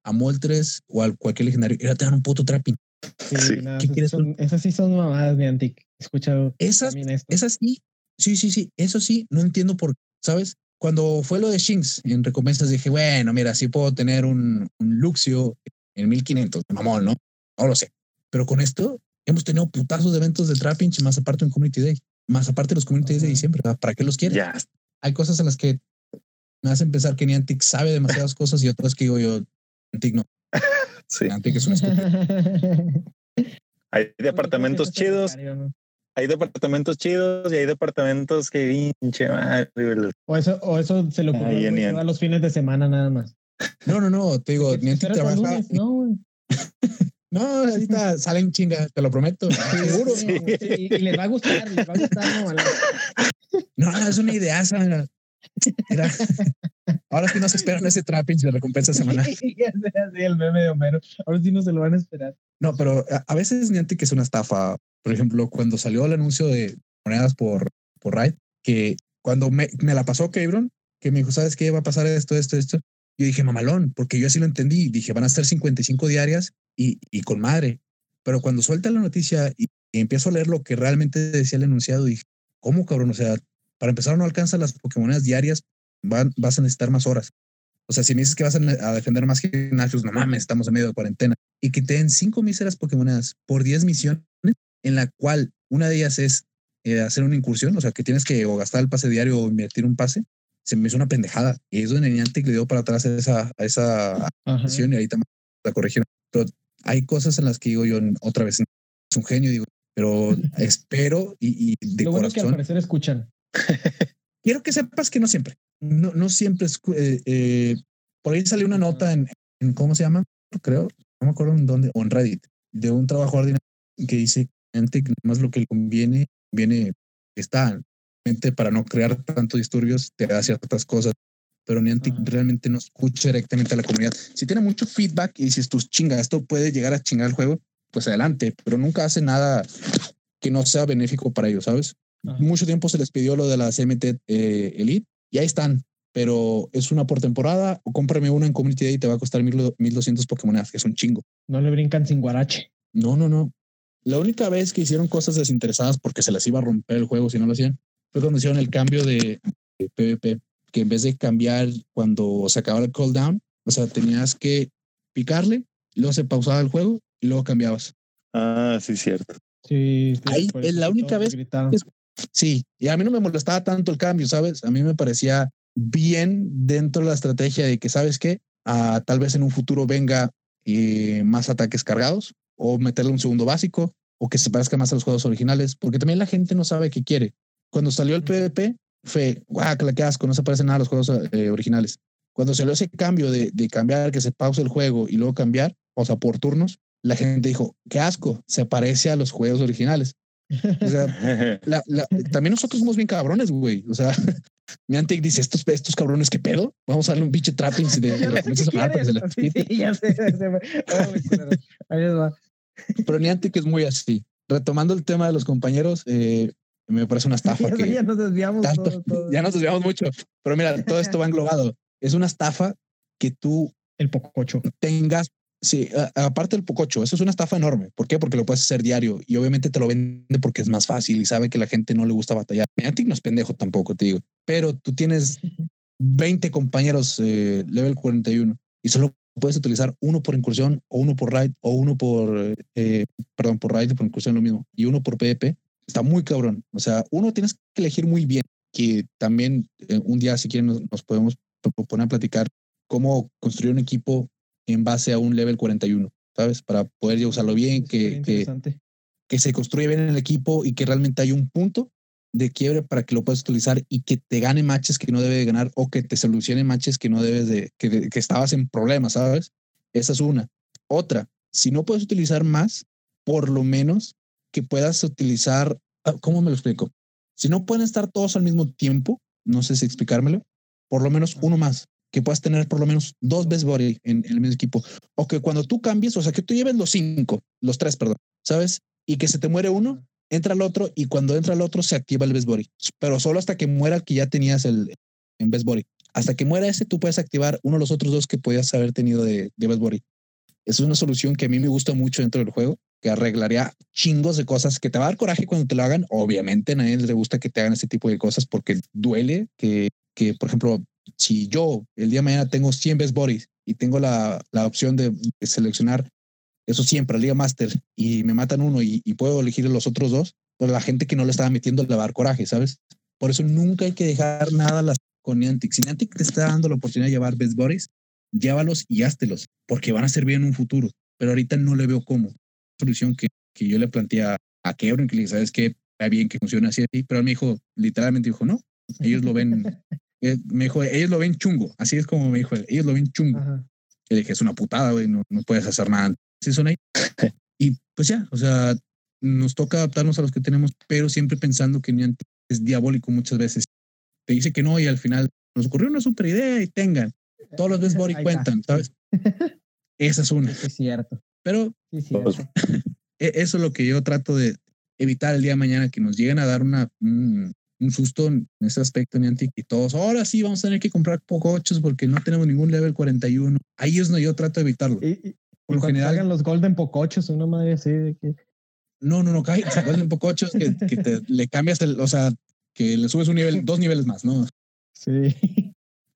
a Moltres o a cualquier legendario, y ahora te dan un puto trapping. Sí, ¿Qué quieres? esas sí son mamadas, Niantic. He escuchado esas, esas sí, sí, sí, sí, eso sí, no entiendo por, ¿sabes? Cuando fue lo de Shinx en recompensas dije, bueno, mira, sí puedo tener un, Luxio en 1500, mamón, ¿no? No lo sé. Pero con esto hemos tenido putazos de eventos de Trapinch más aparte un Community Day, más aparte de los Community Days de diciembre. ¿Para qué los quieres? Hay cosas en las que me hacen pensar que Niantic sabe demasiadas cosas y otras que digo yo, Niantic no. Sí. Niantic es un estúpido. Hay departamentos chidos hay departamentos chidos y hay departamentos que pinche madre. O eso, o eso se lo ocurrió a los fines de semana nada más. No, no, no, te digo, ni trabaja. no, no, ahorita salen chingas, te lo prometo. Seguro. y, les va a gustar, les va a gustar. No, no, es una idea. Ahora sí no se esperan ese trapping de recompensa semanal. Sí, el meme de Homero. Ahora sí no se lo van a esperar. No, pero a, veces Niantic es una estafa. Por ejemplo, cuando salió el anuncio de monedas por, por Raid, que cuando me, me la pasó Cabron, que me dijo, ¿sabes qué? Va a pasar esto, esto, esto. Yo dije, mamalón, porque yo así lo entendí. Dije, van a ser 55 diarias y, y con madre. Pero cuando suelta la noticia y, empiezo a leer lo que realmente decía el enunciado, dije, ¿cómo cabrón? O sea, para empezar no alcanza las Pokémonedas diarias, van, vas a necesitar más horas. O sea, si me dices que vas a, defender más gimnasios, no mames, estamos en medio de cuarentena. Y que te den cinco míseras Pokémonedas por 10 misiones, en la cual una de ellas es eh, hacer una incursión, o sea, que tienes que o gastar el pase diario o invertir un pase, se me hizo una pendejada. Y es donde Niantic le dio para atrás a esa, a esa acción y ahí también la corrigieron. Pero hay cosas en las que digo yo otra vez, es un genio, digo, pero espero y, de Lo bueno que al parecer escuchan. quiero que sepas que no siempre, no, no siempre es, eh, eh, por ahí salió una nota en, en, ¿cómo se llama? Creo, no me acuerdo en dónde, o en Reddit, de un trabajador que dice que más lo que le conviene, viene, está para no crear tantos disturbios, te da ciertas cosas, pero Niantic realmente no escucha directamente a la comunidad. Si tiene mucho feedback y dices, tus chingas, esto puede llegar a chingar el juego, pues adelante, pero nunca hace nada que no sea benéfico para ellos, ¿sabes? Mucho tiempo se les pidió lo de la CMT eh, Elite y ahí están, pero es una por temporada o cómprame una en Community Day y te va a costar 1200 Pokémon, que es un chingo. No le brincan sin guarache. No, no, no. La única vez que hicieron cosas desinteresadas porque se les iba a romper el juego si no lo hacían fue cuando hicieron el cambio de, PvP, que en vez de cambiar cuando se acababa el cooldown, o sea, tenías que picarle, luego se pausaba el juego y luego cambiabas. Ah, sí, cierto. Sí, Ahí es la única vez. sí, y a mí no me molestaba tanto el cambio, ¿sabes? A mí me parecía bien dentro de la estrategia de que, ¿sabes qué? Ah, tal vez en un futuro venga eh, más ataques cargados o meterle un segundo básico o que se parezca más a los juegos originales, porque también la gente no sabe qué quiere. Cuando salió el PvP, fue, guau, que asco, no se parece nada a los juegos eh, originales. Cuando salió ese cambio de, de, cambiar, que se pause el juego y luego cambiar, o sea, por turnos, la gente dijo, qué asco, se parece a los juegos originales. O sea, también nosotros somos bien cabrones, güey. O sea, Niantic dice, estos, estos cabrones, ¿qué pedo? Vamos a darle un pinche trapping de, de, ya sé, Pero Niantic es muy así. Retomando el tema de los compañeros, eh, me parece una estafa. ya, que ya nos desviamos. Ya nos desviamos mucho. Pero mira, todo esto va englobado. Es una estafa que tú. El pococho. Tengas. Sí, aparte del pococho, eso es una estafa enorme. ¿Por qué? Porque lo puedes hacer diario y obviamente te lo vende porque es más fácil y sabe que la gente no le gusta batallar. Ti no es pendejo tampoco, te digo. Pero tú tienes 20 compañeros eh, level 41 y solo puedes utilizar uno por incursión o uno por raid o uno por, eh, perdón, por raid y por incursión lo mismo y uno por PvP está muy cabrón. O sea, uno tienes que elegir muy bien, que también eh, un día, si quieren, nos, podemos poner a platicar cómo construir un equipo en base a un level 41, ¿sabes? Para poder ya usarlo bien, que, que, que, se construya bien el equipo y que realmente hay un punto de quiebre para que lo puedas utilizar y que te gane matches que no debe de ganar o que te solucione matches que no debes de, que, que estabas en problemas, ¿sabes? Esa es una. Otra, si no puedes utilizar más, por lo menos que puedas utilizar, ah, ¿cómo me lo explico? Si no pueden estar todos al mismo tiempo, no sé si explicármelo, por lo menos uno más, que puedas tener por lo menos dos best body en, el mismo equipo. O que cuando tú cambies, o sea, que tú lleves los cinco, los tres, perdón, ¿sabes? Y que se te muere uno, entra el otro y cuando entra el otro se activa el best body, pero solo hasta que muera el que ya tenías el en best body. Hasta que muera ese, tú puedes activar uno de los otros dos que podías haber tenido de, de best body. Es una solución que a mí me gusta mucho dentro del juego que arreglaría chingos de cosas que te va a dar coraje cuando te lo hagan. Obviamente a nadie le gusta que te hagan ese tipo de cosas porque duele que, que por ejemplo, si yo el día de mañana tengo 100 best bodies y tengo la, la opción de, seleccionar eso siempre, Liga Master, y me matan uno y, puedo elegir los otros dos, pues la gente que no le estaba metiendo le va a dar coraje, ¿sabes? Por eso nunca hay que dejar nada las, con Niantic. Si Niantic te está dando la oportunidad de llevar best bodies, llévalos y háztelos, porque van a servir en un futuro. Pero ahorita no le veo cómo solución que, que yo le planteé a, a Kevin, que le dije, ¿sabes qué? está bien que funcione así, pero él me dijo, literalmente dijo, no, ellos lo ven, eh, me dijo, ellos lo ven chungo, así es como me dijo él, ellos lo ven chungo. Y le dije, es una putada, güey, no, no puedes hacer nada. Así son ahí. y pues ya, o sea, nos toca adaptarnos a los que tenemos, pero siempre pensando que Niantic es diabólico muchas veces. Te dice que no y al final nos ocurrió una super idea y tengan. Todos los Body cuentan, ¿sabes? Esa es una. Es cierto. Pero pues, e-, eso es lo que yo trato de evitar el día de mañana, que nos lleguen a dar una, un, susto en ese aspecto Niantic y todos, ahora sí vamos a tener que comprar pocochos porque no tenemos ningún level 41. Ahí es donde yo trato de evitarlo. Y, por lo general. Hagan los Golden Pocochos, una madre así de que no, no, no, se Golden Pocochos que, que te, le cambias el, o sea, que le subes un nivel, dos niveles más, ¿no? Sí.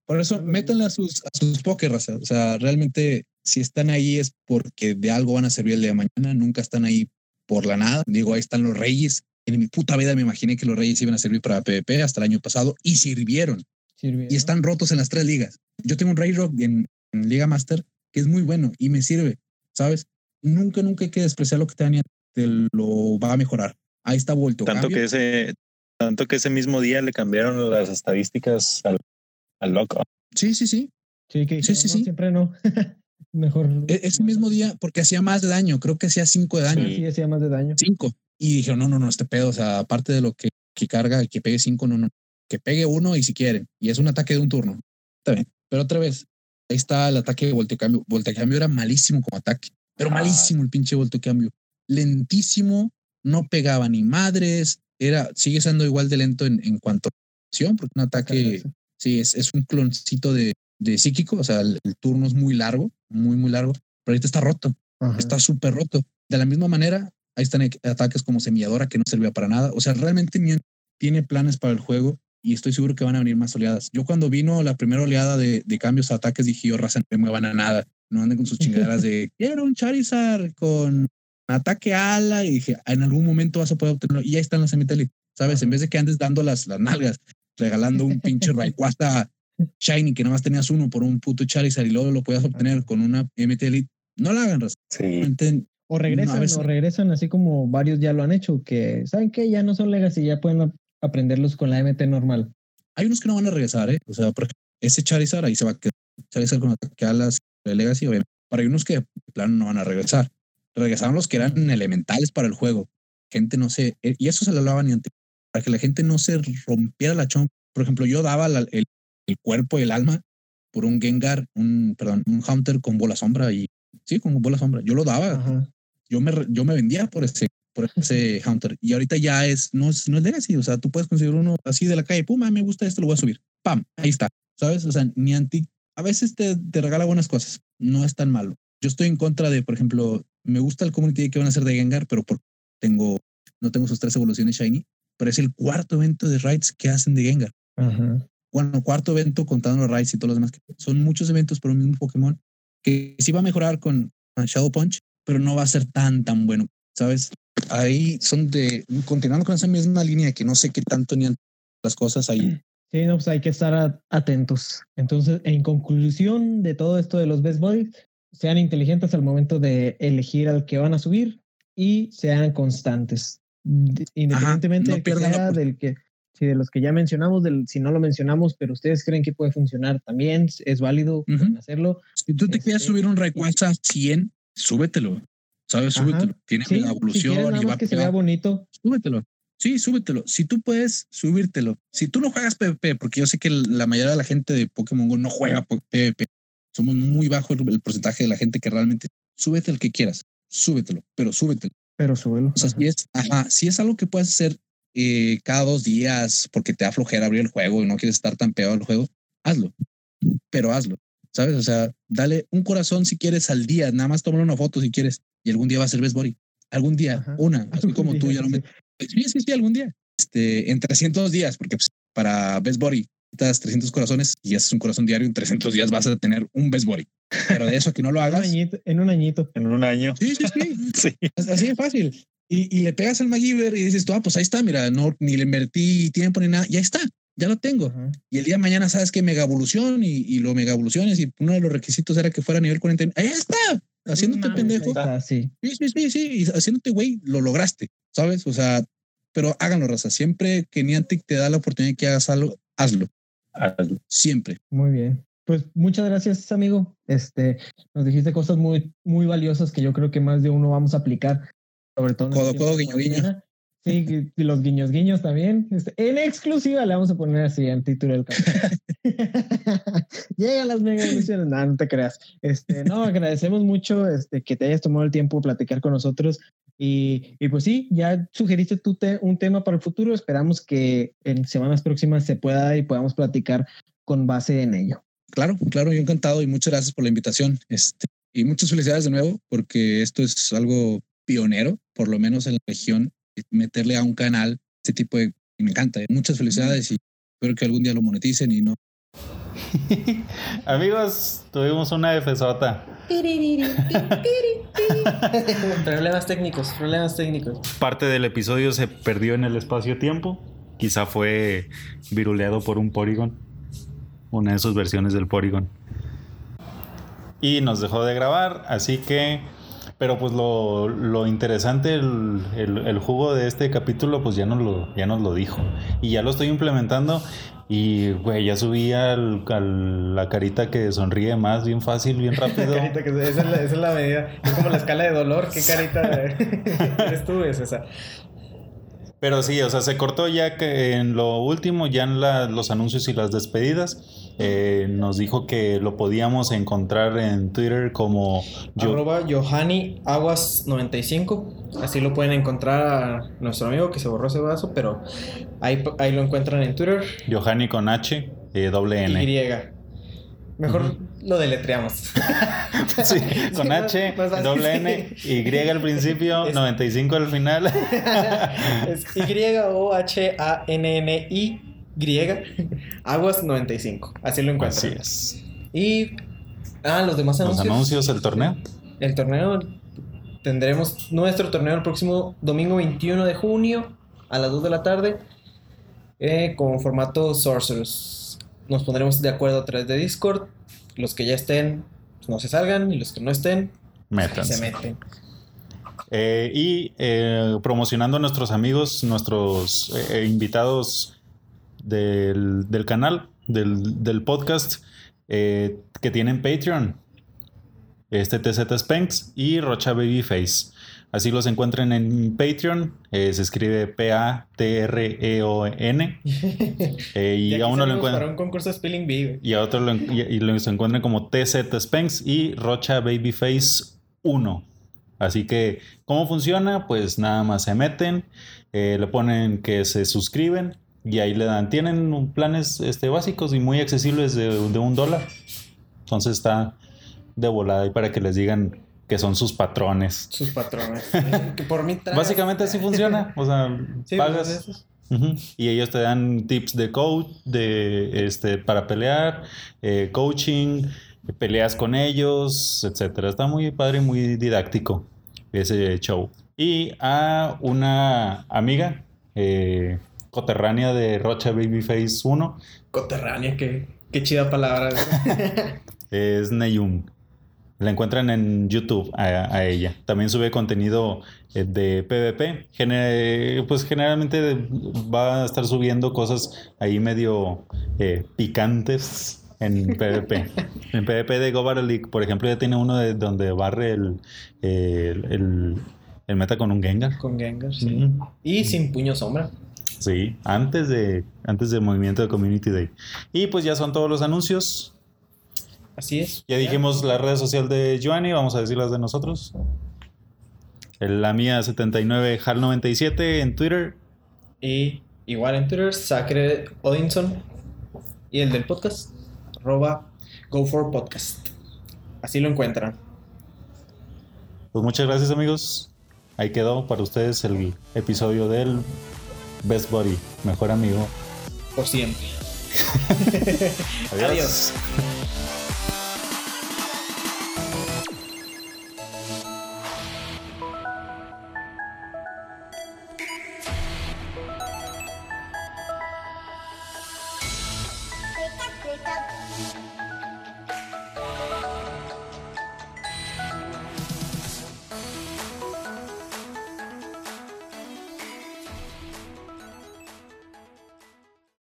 Por eso, métanle a sus, a sus. O sea, realmente, si están ahí es porque de algo van a servir el día de mañana. Nunca están ahí por la nada. Digo, ahí están los reyes. En mi puta vida me imaginé que los reyes iban a servir para PvP hasta el año pasado y sirvieron. Y están rotos en las tres ligas. Yo tengo un Rey Rock en, en, Liga Master que es muy bueno y me sirve, ¿sabes? Nunca, nunca hay que despreciar lo que te dan te lo va a mejorar. Ahí está vuelto. Tanto que ese, tanto que ese mismo día le cambiaron las estadísticas al, al loco. Sí, sí, sí. Sí, que sí, sí, sí. Siempre no. Mejor. E-, ese mismo día, porque hacía más de daño, creo que hacía cinco de daño. Sí, hacía más de daño. Cinco. Y dijeron, no, no, no, este pedo, o sea, aparte de lo que, que carga, que pegue cinco, no, no, que pegue uno y si quieren. Y es un ataque de un turno. Está bien. Pero otra vez, ahí está el ataque de volteacambio. Volteacambio era malísimo como ataque, pero ah. malísimo el pinche volteacambio lentísimo, no pegaba ni madres, era, sigue siendo igual de lento en, en cuanto a acción, porque un ataque, sí, es, es un cloncito de, de psíquico, o sea, el, turno es muy largo, muy, muy largo, pero ahorita está roto, está súper roto. De la misma manera, ahí están ataques como semilladora que no servía para nada, o sea, realmente tiene planes para el juego y estoy seguro que van a venir más oleadas. Yo cuando vino la primera oleada de, de cambios a ataques dije, yo, raza, no me muevan a nada, no anden con sus chingaderas de, quiero un Charizard con ataque ala y dije, en algún momento vas a poder obtenerlo. Y ahí están las Elite, ¿sabes? En vez de que andes dando las, las nalgas, regalando un pinche Rayquaza Shiny que nada más tenías uno por un puto Charizard y luego lo puedas obtener con una MT Elite, no la hagan, sí. O regresan, o regresan así como varios ya lo han hecho, que saben que ya no son Legacy, ya pueden aprenderlos con la MT normal. Hay unos que no van a regresar, ¿eh? O sea, por ese Charizard ahí se va a quedar. Charizard con ataque alas de Legacy, obviamente. Pero hay unos que, plano, no van a regresar regresaron los que eran elementales para el juego. Gente no sé, eh, y eso se lo hablaban antes, para que la gente no se rompiera la chompa. Por ejemplo, yo daba el, el, cuerpo y el alma por un Gengar, un, perdón, un Hunter con bola sombra y sí, con bola sombra. Yo lo daba. Yo me, yo me vendía por ese, por ese Hunter. Y ahorita ya es, no es, no es legacy. O sea, tú puedes conseguir uno así de la calle, pum, me gusta esto, lo voy a subir. Pam, ahí está. ¿Sabes? O sea, ni anti, a veces te, te regala buenas cosas. No es tan malo. Yo estoy en contra de, por ejemplo, me gusta el community que van a hacer de Gengar, pero por, tengo, no tengo sus tres evoluciones Shiny, pero es el cuarto evento de raids que hacen de Gengar. Bueno, cuarto evento contando los raids y todos los demás. Son muchos eventos por un mismo Pokémon que sí va a mejorar con Shadow Punch, pero no va a ser tan, tan bueno. ¿Sabes? Ahí son de, continuando con esa misma línea que no sé qué tanto ni las cosas ahí. Sí, no, pues hay que estar atentos. Entonces, en conclusión de todo esto de los Best Bodies, sean inteligentes al momento de elegir al que van a subir y sean constantes. Independientemente de que sea del que, si de los que ya mencionamos, del, si no lo mencionamos, pero ustedes creen que puede funcionar también, es válido hacerlo. Si tú te quieres este, subir un Rayquaza 100, súbetelo. ¿Sabes? Súbetelo. Tiene una evolución y va que se vea bonito. Súbetelo. Sí, súbetelo. Si tú puedes, subírtelo. Si tú no juegas PvP, porque yo sé que la mayoría de la gente de Pokémon Go no juega PvP, somos muy bajo el, porcentaje de la gente que realmente súbete el que quieras, súbetelo, pero súbetelo. Pero súbelo. O sea, si es, si es algo que puedes hacer eh, cada dos días porque te da flojera abrir el juego y no quieres estar tan pegado al juego, hazlo, pero hazlo. ¿Sabes? O sea, dale un corazón si quieres al día, nada más tomar una foto si quieres y algún día va a ser Best Body. Algún día, una, así como tú ya lo metes. Sí, sí, sí, algún día. Este, en 300 días, porque pues, para Best Body 300 corazones y haces un corazón diario, en 300 días vas a tener un best body. Pero de eso que no lo hagas. en un añito. En un año. Sí, sí, sí. Así de fácil. Y, y, le pegas al MacGyver y dices tú, ah, pues ahí está, mira, no, ni le invertí tiempo ni nada, ya está, ya lo tengo. Y el día de mañana sabes que mega evolución y, y lo mega evoluciones y uno de los requisitos era que fuera nivel 40. Ahí está, haciéndote pendejo. sí. sí, sí, sí, sí, y haciéndote güey, lo lograste, ¿sabes? O sea, pero háganlo, raza. Siempre que Niantic te da la oportunidad de que hagas algo, hazlo. hazlo. Siempre. Muy bien. Pues muchas gracias, amigo. Este, nos dijiste cosas muy, muy valiosas que yo creo que más de uno vamos a aplicar, sobre todo. Codo, codo, guiño, guiño. Sí, y los guiños guiños también. Este, en exclusiva le vamos a poner así en título del canal. Llega las mega ilusiones. No, no te creas. Este, no, agradecemos mucho este, que te hayas tomado el tiempo de platicar con nosotros. Y, y pues sí, ya sugeriste tú te, un tema para el futuro. Esperamos que en semanas próximas se pueda y podamos platicar con base en ello. Claro, claro, yo encantado y muchas gracias por la invitación. Este, y muchas felicidades de nuevo, porque esto es algo pionero, por lo menos en la región meterle a un canal este tipo de... Me encanta. Muchas felicidades y espero que algún día lo moneticen y no. Amigos, tuvimos una FSota. problemas técnicos, problemas técnicos. Parte del episodio se perdió en el espacio-tiempo. Quizá fue viruleado por un Porygon. Una de sus versiones del Porygon. Y nos dejó de grabar, así que pero pues lo, lo interesante, el, el, jugo de este capítulo, pues ya nos, lo, ya nos lo dijo. Y ya lo estoy implementando. Y, güey, ya subí al, la carita que sonríe más, bien fácil, bien rápido. carita que, esa, es la, esa es la medida. Es como la escala de dolor. ¿Qué carita eres tú? Es esa. Pero sí, o sea, se cortó ya que en lo último, ya en los anuncios y las despedidas eh, nos dijo que lo podíamos encontrar en Twitter como arroba Johanny Aguas 95 así lo pueden encontrar a nuestro amigo que se borró ese vaso pero ahí, ahí lo encuentran en Twitter. Johanny con H eh, doble N. Y Mejor lo deletreamos. sí, con H, doble N, Y al principio, 95 al final. es Y-O-H-A-N-N-I griega, Aguas 95. Así lo encuentro. Así es. Y. Ah, los demás anuncios. Los anuncios, el torneo. El torneo. Tendremos nuestro torneo el próximo domingo 21 de junio a las 2 de la tarde. Eh, con formato Sorcerers. Nos pondremos de acuerdo a través de Discord. Los que ya estén, pues, no se salgan. Y los que no estén, Métanse. se meten. Eh, y eh, promocionando a nuestros amigos, nuestros invitados del, canal, del, podcast, eh, que tienen Patreon. Este TZ Spanks y Rocha Babyface. Así los encuentran en Patreon. Eh, se escribe P-A-T-R-E-O-N. Eh, y a uno lo encuentran. un concurso Spelling Bee. Y a otro lo, y, encuentran como TZ Spanks y Rocha Babyface 1. Así que, ¿cómo funciona? Pues nada más se meten, le ponen que se suscriben y ahí le dan, tienen planes este, básicos y muy accesibles de, un dólar. Entonces está de volada y para que les digan que son sus patrones. Sus patrones. que por mí Básicamente así funciona. O sea, pagas. Pues, y ellos te dan tips de coach, de este, para pelear, eh, coaching, peleas con ellos, etcétera. Está muy padre y muy didáctico ese show. Y a una amiga eh, coterránea de Rocha Babyface 1. Coterránea, qué, qué chida palabra. es Neyun. La encuentran en YouTube a, ella. También sube contenido eh, de PvP. pues generalmente va a estar subiendo cosas ahí medio eh, picantes en PvP. en PvP de Gobar League, por ejemplo, ya tiene uno de donde barre el, el, meta con un Gengar. Con Gengar, sí. Y sin puño sombra. Sí, antes de antes del movimiento de Community Day. Y pues ya son todos los anuncios. Así es. Ya dijimos la red social de Joanny, vamos a decir las de nosotros. La mía 79 HAL97 en Twitter. Y igual en Twitter, Sacre Odinson. Y el del podcast, arroba Go for Podcast. Así lo encuentran. Pues muchas gracias amigos. Ahí quedó para ustedes el episodio del Best Buddy, mejor amigo. Por siempre. Adiós.